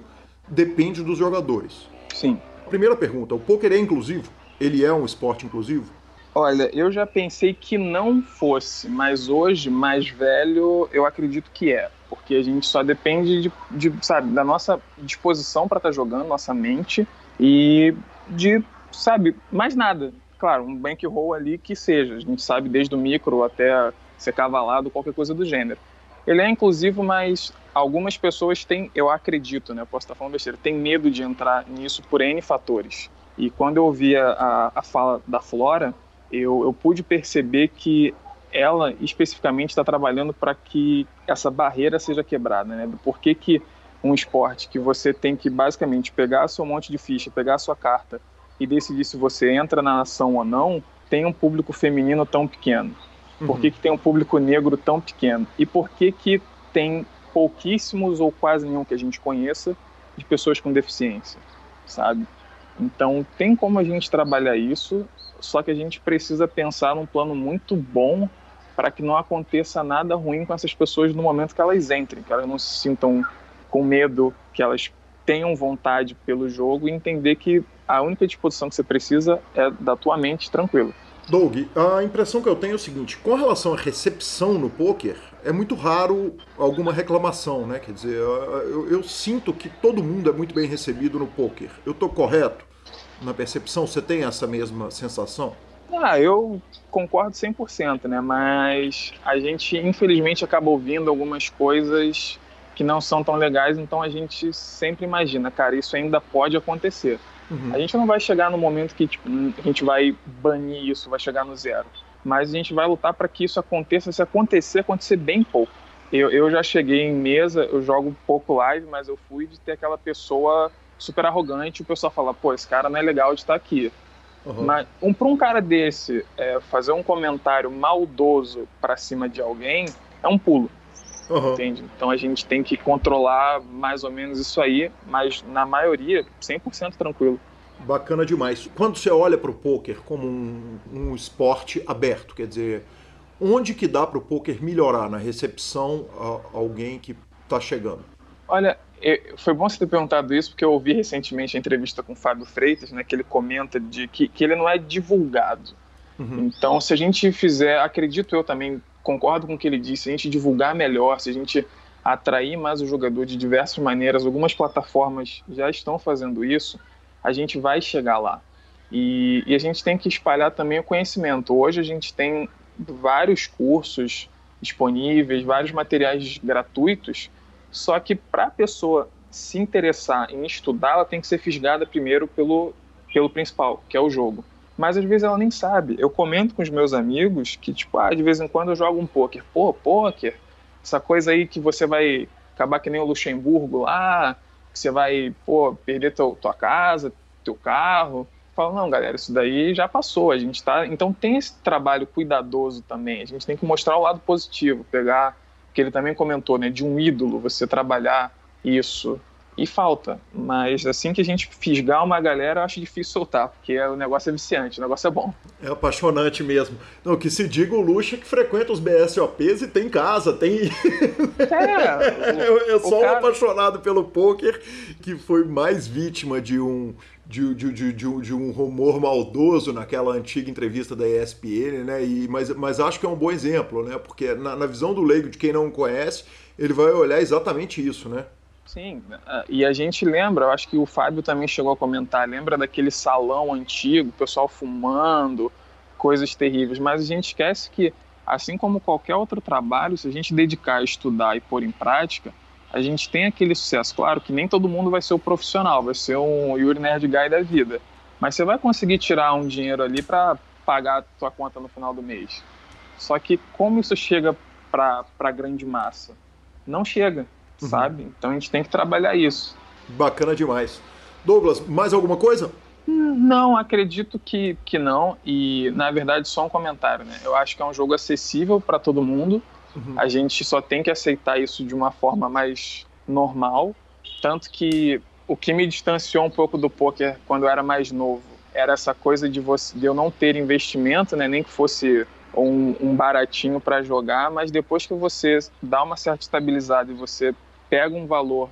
depende dos jogadores. Sim. Primeira pergunta: o poker é inclusivo? Ele é um esporte inclusivo? Olha, eu já pensei que não fosse, mas hoje, mais velho, eu acredito que é. Porque a gente só depende de, de sabe, da nossa disposição para estar tá jogando, nossa mente e de, sabe, mais nada. Claro, um bankroll ali que seja. A gente sabe desde o micro até ser cavalado, qualquer coisa do gênero. Ele é inclusivo, mas algumas pessoas têm, eu acredito, né, posso estar falando besteira, têm medo de entrar nisso por N fatores. E quando eu ouvi a, a fala da Flora, eu, eu pude perceber que ela especificamente está trabalhando para que essa barreira seja quebrada, né? Do porquê que um esporte que você tem que basicamente pegar seu monte de ficha, pegar sua carta e decidir se você entra na ação ou não, tem um público feminino tão pequeno. Por que, uhum. que tem um público negro tão pequeno? E por que, que tem pouquíssimos ou quase nenhum que a gente conheça de pessoas com deficiência, sabe? Então tem como a gente trabalhar isso, só que a gente precisa pensar num plano muito bom para que não aconteça nada ruim com essas pessoas no momento que elas entrem, que elas não se sintam com medo, que elas tenham vontade pelo jogo e entender que a única disposição que você precisa é da tua mente tranquila. Doug, a impressão que eu tenho é o seguinte: com relação à recepção no poker, é muito raro alguma reclamação, né? Quer dizer, eu, eu sinto que todo mundo é muito bem recebido no poker. Eu estou correto na percepção? Você tem essa mesma sensação? Ah, eu concordo 100%, né? Mas a gente, infelizmente, acaba ouvindo algumas coisas que não são tão legais, então a gente sempre imagina, cara, isso ainda pode acontecer. Uhum. A gente não vai chegar no momento que tipo, a gente vai banir isso, vai chegar no zero. Mas a gente vai lutar para que isso aconteça. Se acontecer, acontecer bem pouco. Eu, eu já cheguei em mesa, eu jogo pouco live, mas eu fui de ter aquela pessoa super arrogante. O pessoal fala, pô, esse cara não é legal de estar aqui. Uhum. Mas um, para um cara desse é, fazer um comentário maldoso para cima de alguém é um pulo. Uhum. Entende? Então a gente tem que controlar mais ou menos isso aí, mas na maioria, 100% tranquilo. Bacana demais. Quando você olha para o poker como um, um, esporte aberto, quer dizer, onde que dá para o poker melhorar na recepção a alguém que está chegando? Olha, foi bom você ter perguntado isso, porque eu ouvi recentemente a entrevista com o Fábio Freitas, né, que ele comenta de que, que ele não é divulgado. Uhum. Então, se a gente fizer, acredito eu também, concordo com o que ele disse, se a gente divulgar melhor, se a gente atrair mais o jogador de diversas maneiras, algumas plataformas já estão fazendo isso, a gente vai chegar lá. E, e a gente tem que espalhar também o conhecimento. Hoje a gente tem vários cursos disponíveis, vários materiais gratuitos só que para a pessoa se interessar em estudar, ela tem que ser fisgada primeiro pelo, pelo principal, que é o jogo. Mas às vezes ela nem sabe. Eu comento com os meus amigos que, tipo, ah, de vez em quando eu jogo um poker. Pô, poker, essa coisa aí que você vai acabar que nem o Luxemburgo lá, que você vai, pô, perder teu, tua casa, teu carro. Eu falo, não, galera, isso daí já passou. A gente tá. Então tem esse trabalho cuidadoso também. A gente tem que mostrar o lado positivo, pegar que ele também comentou, né, de um ídolo, você trabalhar isso. E falta, mas assim que a gente fisgar uma galera, eu acho difícil soltar, porque o negócio é viciante, o negócio é bom. É apaixonante mesmo. Não, que se diga o Luxa que frequenta os BSOPs e tem casa, tem. É, eu, eu sou cara... um apaixonado pelo poker que foi mais vítima de um de, de, de, de, um, de um rumor maldoso naquela antiga entrevista da ESPN, né? E, mas, mas acho que é um bom exemplo, né? Porque na, na visão do leigo, de quem não conhece, ele vai olhar exatamente isso, né? Sim, e a gente lembra, eu acho que o Fábio também chegou a comentar, lembra daquele salão antigo, o pessoal fumando, coisas terríveis, mas a gente esquece que, assim como qualquer outro trabalho, se a gente dedicar a estudar e pôr em prática, a gente tem aquele sucesso. Claro que nem todo mundo vai ser o profissional, vai ser um Yuri Nerd Guy da vida. Mas você vai conseguir tirar um dinheiro ali para pagar a tua conta no final do mês. Só que como isso chega para a grande massa? Não chega, uhum. sabe? Então a gente tem que trabalhar isso. Bacana demais. Douglas, mais alguma coisa? Não, acredito que, que não. E, na verdade, só um comentário, né? Eu acho que é um jogo acessível para todo mundo. Uhum. A gente só tem que aceitar isso de uma forma mais normal. Tanto que o que me distanciou um pouco do poker quando eu era mais novo era essa coisa de, você, de eu não ter investimento, né? nem que fosse um, um baratinho para jogar, mas depois que você dá uma certa estabilizada e você pega um valor,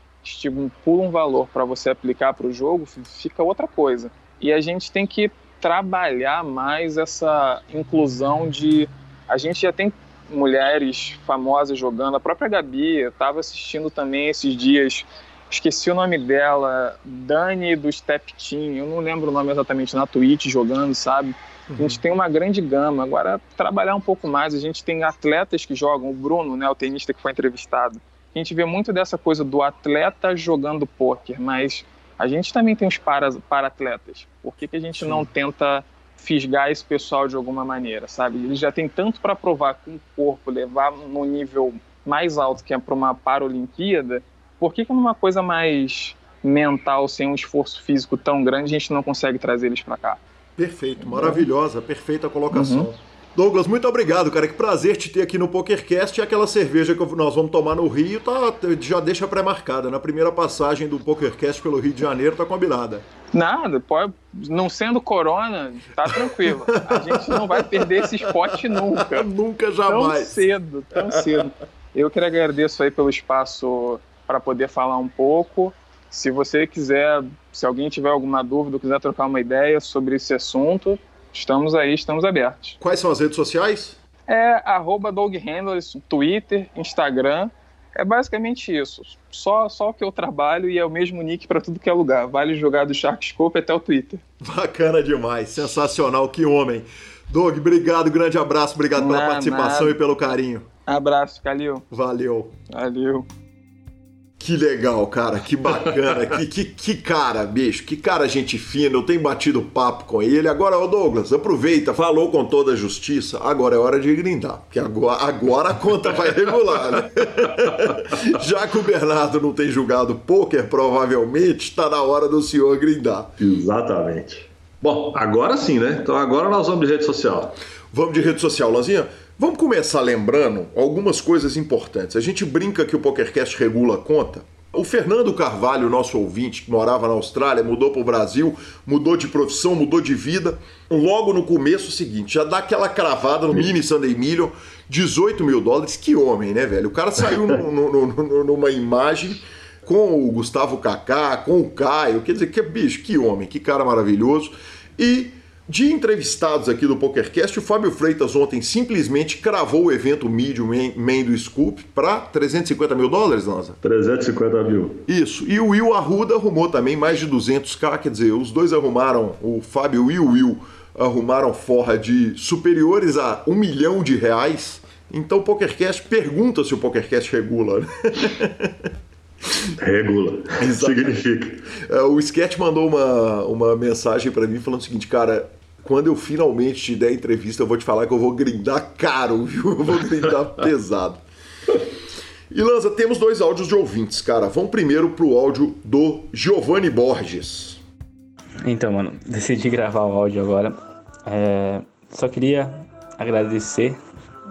pula um valor para você aplicar para o jogo, fica outra coisa. E a gente tem que trabalhar mais essa inclusão de. A gente já tem mulheres famosas jogando. A própria Gabi, eu estava assistindo também esses dias, esqueci o nome dela, Dani do Step Team, eu não lembro o nome exatamente, na Twitch jogando, sabe? Uhum. A gente tem uma grande gama. Agora, trabalhar um pouco mais, a gente tem atletas que jogam, o Bruno, né, o tenista que foi entrevistado. A gente vê muito dessa coisa do atleta jogando pôquer, mas a gente também tem os para, para atletas. Por que, que a gente Sim. não tenta fisgar esse pessoal de alguma maneira, sabe? Eles já têm tanto para provar com o corpo, levar no nível mais alto que é para uma Paralimpíada, por que, que numa coisa mais mental, sem um esforço físico tão grande, a gente não consegue trazer eles para cá? Perfeito, maravilhosa, perfeita colocação. Uhum. Douglas, muito obrigado, cara. Que prazer te ter aqui no PokerCast. E aquela cerveja que nós vamos tomar no Rio tá, já deixa pré-marcada. Na primeira passagem do PokerCast pelo Rio de Janeiro tá combinada. Nada, pode, não sendo corona, tá tranquilo. A gente não vai perder esse spot nunca. nunca, jamais. Tão cedo, tão cedo. Eu que agradeço aí pelo espaço para poder falar um pouco. Se você quiser, se alguém tiver alguma dúvida, quiser trocar uma ideia sobre esse assunto, estamos aí, estamos abertos. Quais são as redes sociais? É arroba Doug Handlers, Twitter, Instagram. É basicamente isso. Só, só o que eu trabalho e é o mesmo nick para tudo que é lugar. Vale jogar do Sharkscope até o Twitter. Bacana demais, sensacional, que homem. Doug, obrigado, grande abraço, obrigado pela participação e pelo carinho. Abraço, Calil. Valeu. Valeu. Que legal, cara, que bacana, que, que, que cara, bicho, que cara gente fina, eu tenho batido papo com ele. Agora, ô Douglas, aproveita, falou com toda a justiça, agora é hora de grindar, porque agora, agora a conta vai regular, né? Já que o Bernardo não tem julgado pôquer, provavelmente está na hora do senhor grindar. Exatamente. Bom, agora sim, né? Então agora nós vamos de rede social. Vamos de rede social, Lanzinha? Vamos começar lembrando algumas coisas importantes. A gente brinca que o PokerCast regula a conta. O Fernando Carvalho, nosso ouvinte, que morava na Austrália, mudou para o Brasil, mudou de profissão, mudou de vida. Logo no começo, o seguinte, já dá aquela cravada no mini Sunday Million, 18 mil dólares. Que homem, né, velho? O cara saiu no, no, no, numa imagem com o Gustavo Kaká, com o Caio. Quer dizer, que bicho, que homem, que cara maravilhoso. E de entrevistados aqui do PokerCast, o Fábio Freitas ontem simplesmente cravou o evento Medium Man do Scoop para 350 mil dólares, Lanza? 350 mil. Isso. E o Will Arruda arrumou também mais de 200k, quer dizer, os dois arrumaram, o Fábio e o Will arrumaram forra de superiores a um milhão de reais. Então o PokerCast pergunta se o PokerCast regula. Né? Regula. Significa. É, o Sketch mandou uma, uma mensagem para mim falando o seguinte, cara, quando eu finalmente te der a entrevista, eu vou te falar que eu vou grindar caro, viu? Eu vou grindar pesado. E Lanza, temos dois áudios de ouvintes, cara. Vamos primeiro pro áudio do Giovanni Borges. Então, mano, decidi gravar o áudio agora. É, só queria agradecer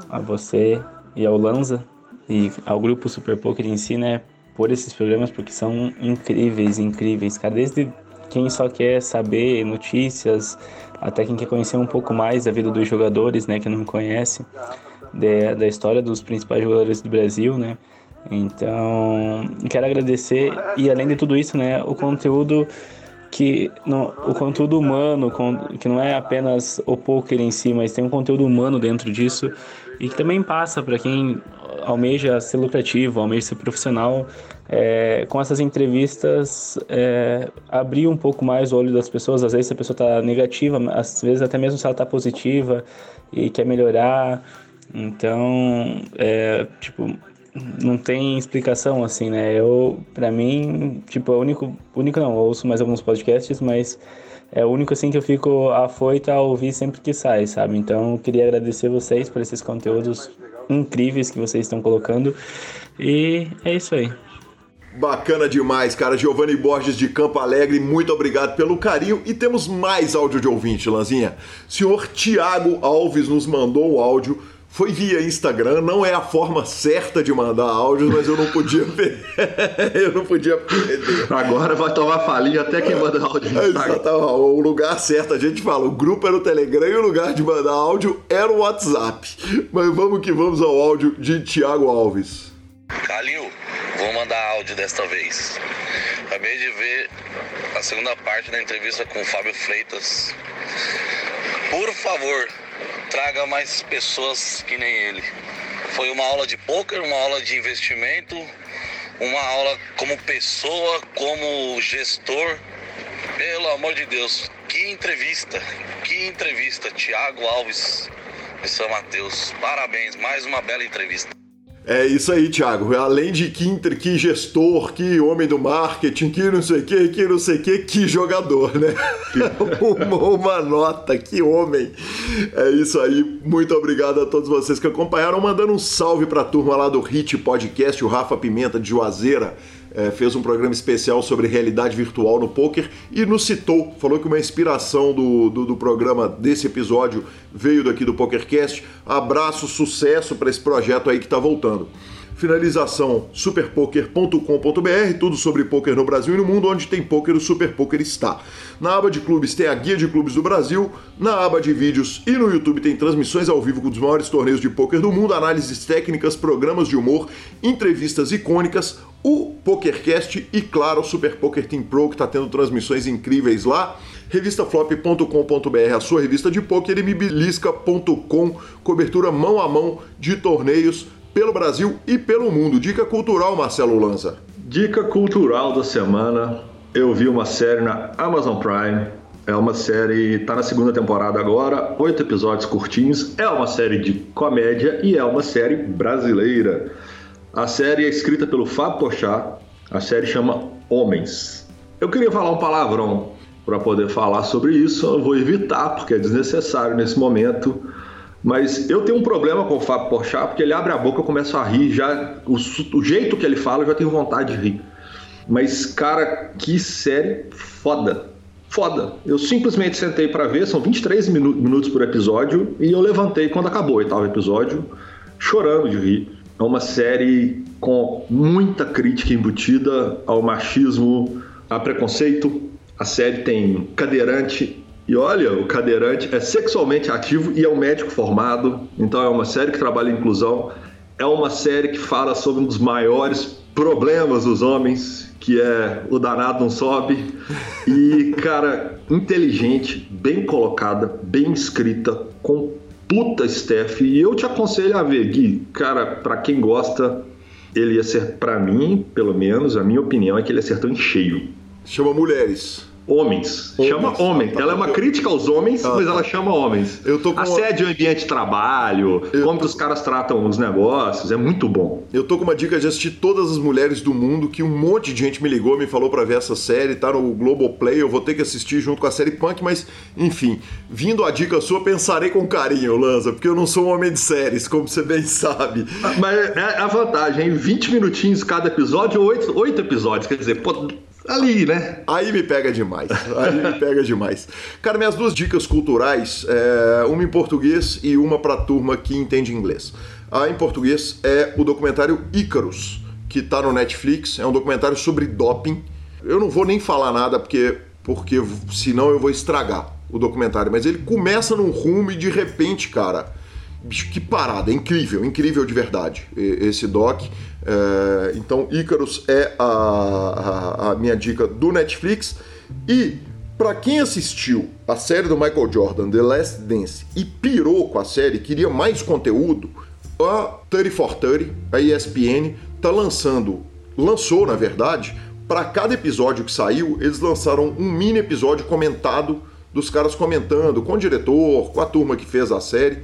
a você e ao Lanza e ao grupo Super Poker em si, né, por esses programas, porque são incríveis, incríveis, cara. Desde quem só quer saber notícias, até quem quer conhecer um pouco mais da vida dos jogadores, né, que não conhece, de, da história dos principais jogadores do Brasil, né. Então, quero agradecer e além de tudo isso, né, o conteúdo que não, o conteúdo humano, que não é apenas o poker em si, mas tem um conteúdo humano dentro disso e que também passa para quem almeja ser lucrativo, almeja ser profissional, é, com essas entrevistas é, abrir um pouco mais o olho das pessoas. Às vezes a pessoa está negativa, às vezes até mesmo se ela está positiva e quer melhorar. Então, é, tipo, não tem explicação assim, né? Eu, para mim, tipo, é o único, único não, ouço mais alguns podcasts, mas é o único assim que eu fico afoito a ouvir sempre que sai, sabe? Então, eu queria agradecer vocês por esses conteúdos incríveis que vocês estão colocando. E é isso aí. Bacana demais, cara. Giovanni Borges de Campo Alegre, muito obrigado pelo carinho. E temos mais áudio de ouvinte, Lanzinha. Senhor Tiago Alves nos mandou o áudio. Foi via Instagram, não é a forma certa de mandar áudios, mas eu não podia eu não podia perder. Agora vai tomar falinha até quem manda áudio no Instagram. O lugar certo, a gente fala, o grupo era o Telegram e o lugar de mandar áudio era o WhatsApp. Mas vamos que vamos ao áudio de Tiago Alves. Calil, vou mandar áudio desta vez. Acabei de ver a segunda parte da entrevista com o Fábio Freitas. Por favor, traga mais pessoas que nem ele. Foi uma aula de poker, uma aula de investimento, uma aula como pessoa, como gestor. Pelo amor de Deus, que entrevista, que entrevista, Tiago Alves de São Mateus. Parabéns, mais uma bela entrevista. É isso aí, Thiago. Além de que, que gestor, que homem do marketing, que não sei o que, que não sei o que, que jogador, né? uma, uma, nota, que homem. É isso aí. Muito obrigado a todos vocês que acompanharam. Mandando um salve para a turma lá do Hit Podcast, o Rafa Pimenta de Juazeira é, fez um programa especial sobre realidade virtual no poker e nos citou, falou que uma inspiração do, do, do programa desse episódio veio daqui do PokerCast. Abraço, sucesso para esse projeto aí que está voltando. Finalização superpoker.com.br, tudo sobre poker no Brasil e no mundo, onde tem poker, o Super Poker está. Na aba de clubes tem a guia de clubes do Brasil, na aba de vídeos e no YouTube tem transmissões ao vivo com os maiores torneios de poker do mundo, análises técnicas, programas de humor, entrevistas icônicas, o PokerCast e, claro, o Super Poker Team Pro, que está tendo transmissões incríveis lá. Revistaflop.com.br, a sua revista de poker, e mibilisca.com, cobertura mão a mão de torneios pelo Brasil e pelo mundo. Dica cultural, Marcelo Lanza. Dica cultural da semana. Eu vi uma série na Amazon Prime. É uma série, tá na segunda temporada agora, oito episódios curtinhos. É uma série de comédia e é uma série brasileira. A série é escrita pelo Fábio Pochá. A série chama Homens. Eu queria falar um palavrão para poder falar sobre isso. Eu vou evitar porque é desnecessário nesse momento. Mas eu tenho um problema com o Fábio Porchat, porque ele abre a boca, eu começo a rir, já o, o, jeito que ele fala, eu já tenho vontade de rir. Mas, cara, que série foda. Foda. Eu simplesmente sentei para ver, são 23 minu minutos por episódio, e eu levantei quando acabou o oitavo episódio, chorando de rir. É uma série com muita crítica embutida ao machismo, a preconceito. A série tem cadeirante e olha, o cadeirante é sexualmente ativo e é um médico formado, então é uma série que trabalha inclusão, é uma série que fala sobre um dos maiores problemas dos homens, que é o danado não sobe. E, cara, inteligente, bem colocada, bem escrita, com puta staff. E eu te aconselho a ver, Gui, cara, para quem gosta, ele ia ser, para mim, pelo menos, a minha opinião é que ele acertou em cheio. Chama Mulheres. Homens. homens. Chama homem. Ela é uma crítica aos homens, ah, mas ela chama homens. Eu tô com Assédio uma... ambiente de trabalho, eu como tô... os caras tratam os negócios, é muito bom. Eu tô com uma dica de assistir todas as mulheres do mundo, que um monte de gente me ligou, me falou para ver essa série, tá no Globoplay, eu vou ter que assistir junto com a série Punk, mas enfim, vindo a dica sua, pensarei com carinho, Lanza, porque eu não sou um homem de séries, como você bem sabe. Mas é a vantagem, 20 minutinhos cada episódio, 8, 8 episódios, quer dizer, pô, ali, né? Aí me pega demais. Aí me pega demais. Cara, minhas duas dicas culturais, é, uma em português e uma pra turma que entende inglês. A em português é o documentário Ícaros, que tá no Netflix. É um documentário sobre doping. Eu não vou nem falar nada porque, porque senão eu vou estragar o documentário. Mas ele começa num rumo e de repente, cara, que parada, incrível, incrível de verdade esse doc. É, então, Icarus é a, a, a, minha dica do Netflix. E para quem assistiu a série do Michael Jordan, The Last Dance, e pirou com a série, queria mais conteúdo, a 30 for 30, a ESPN, tá lançando, lançou na verdade, para cada episódio que saiu, eles lançaram um mini episódio comentado dos caras comentando com o diretor, com a turma que fez a série.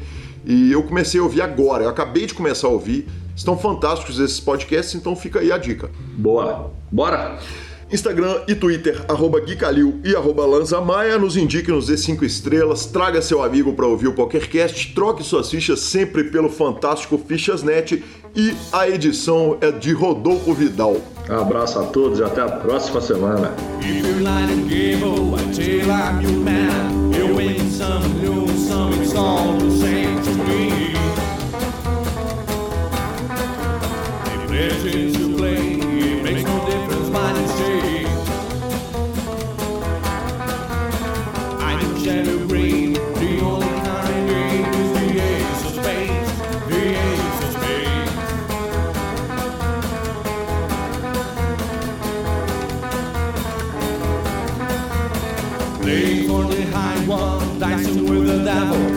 E eu comecei a ouvir agora, eu acabei de começar a ouvir. Estão fantásticos esses podcasts, então fica aí a dica. Boa. Bora! Instagram e Twitter, arroba Gui Calil e arroba Lanza Maia. Nos indique, nos dê 5 estrelas, traga seu amigo para ouvir o PokerCast, troque suas fichas sempre pelo fantástico Fichasnet e a edição é de Rodolfo Vidal. Um abraço a todos e até a próxima semana. To play. It makes no difference. I know shadow green. The only is the ace of spades. The ace of spades. Playing for the high one, dicing with the devil,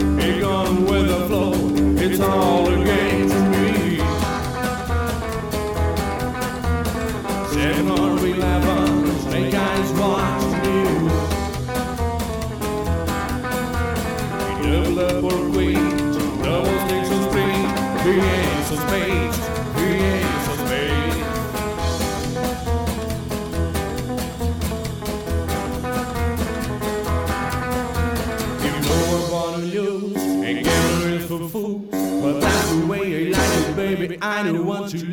I don't want to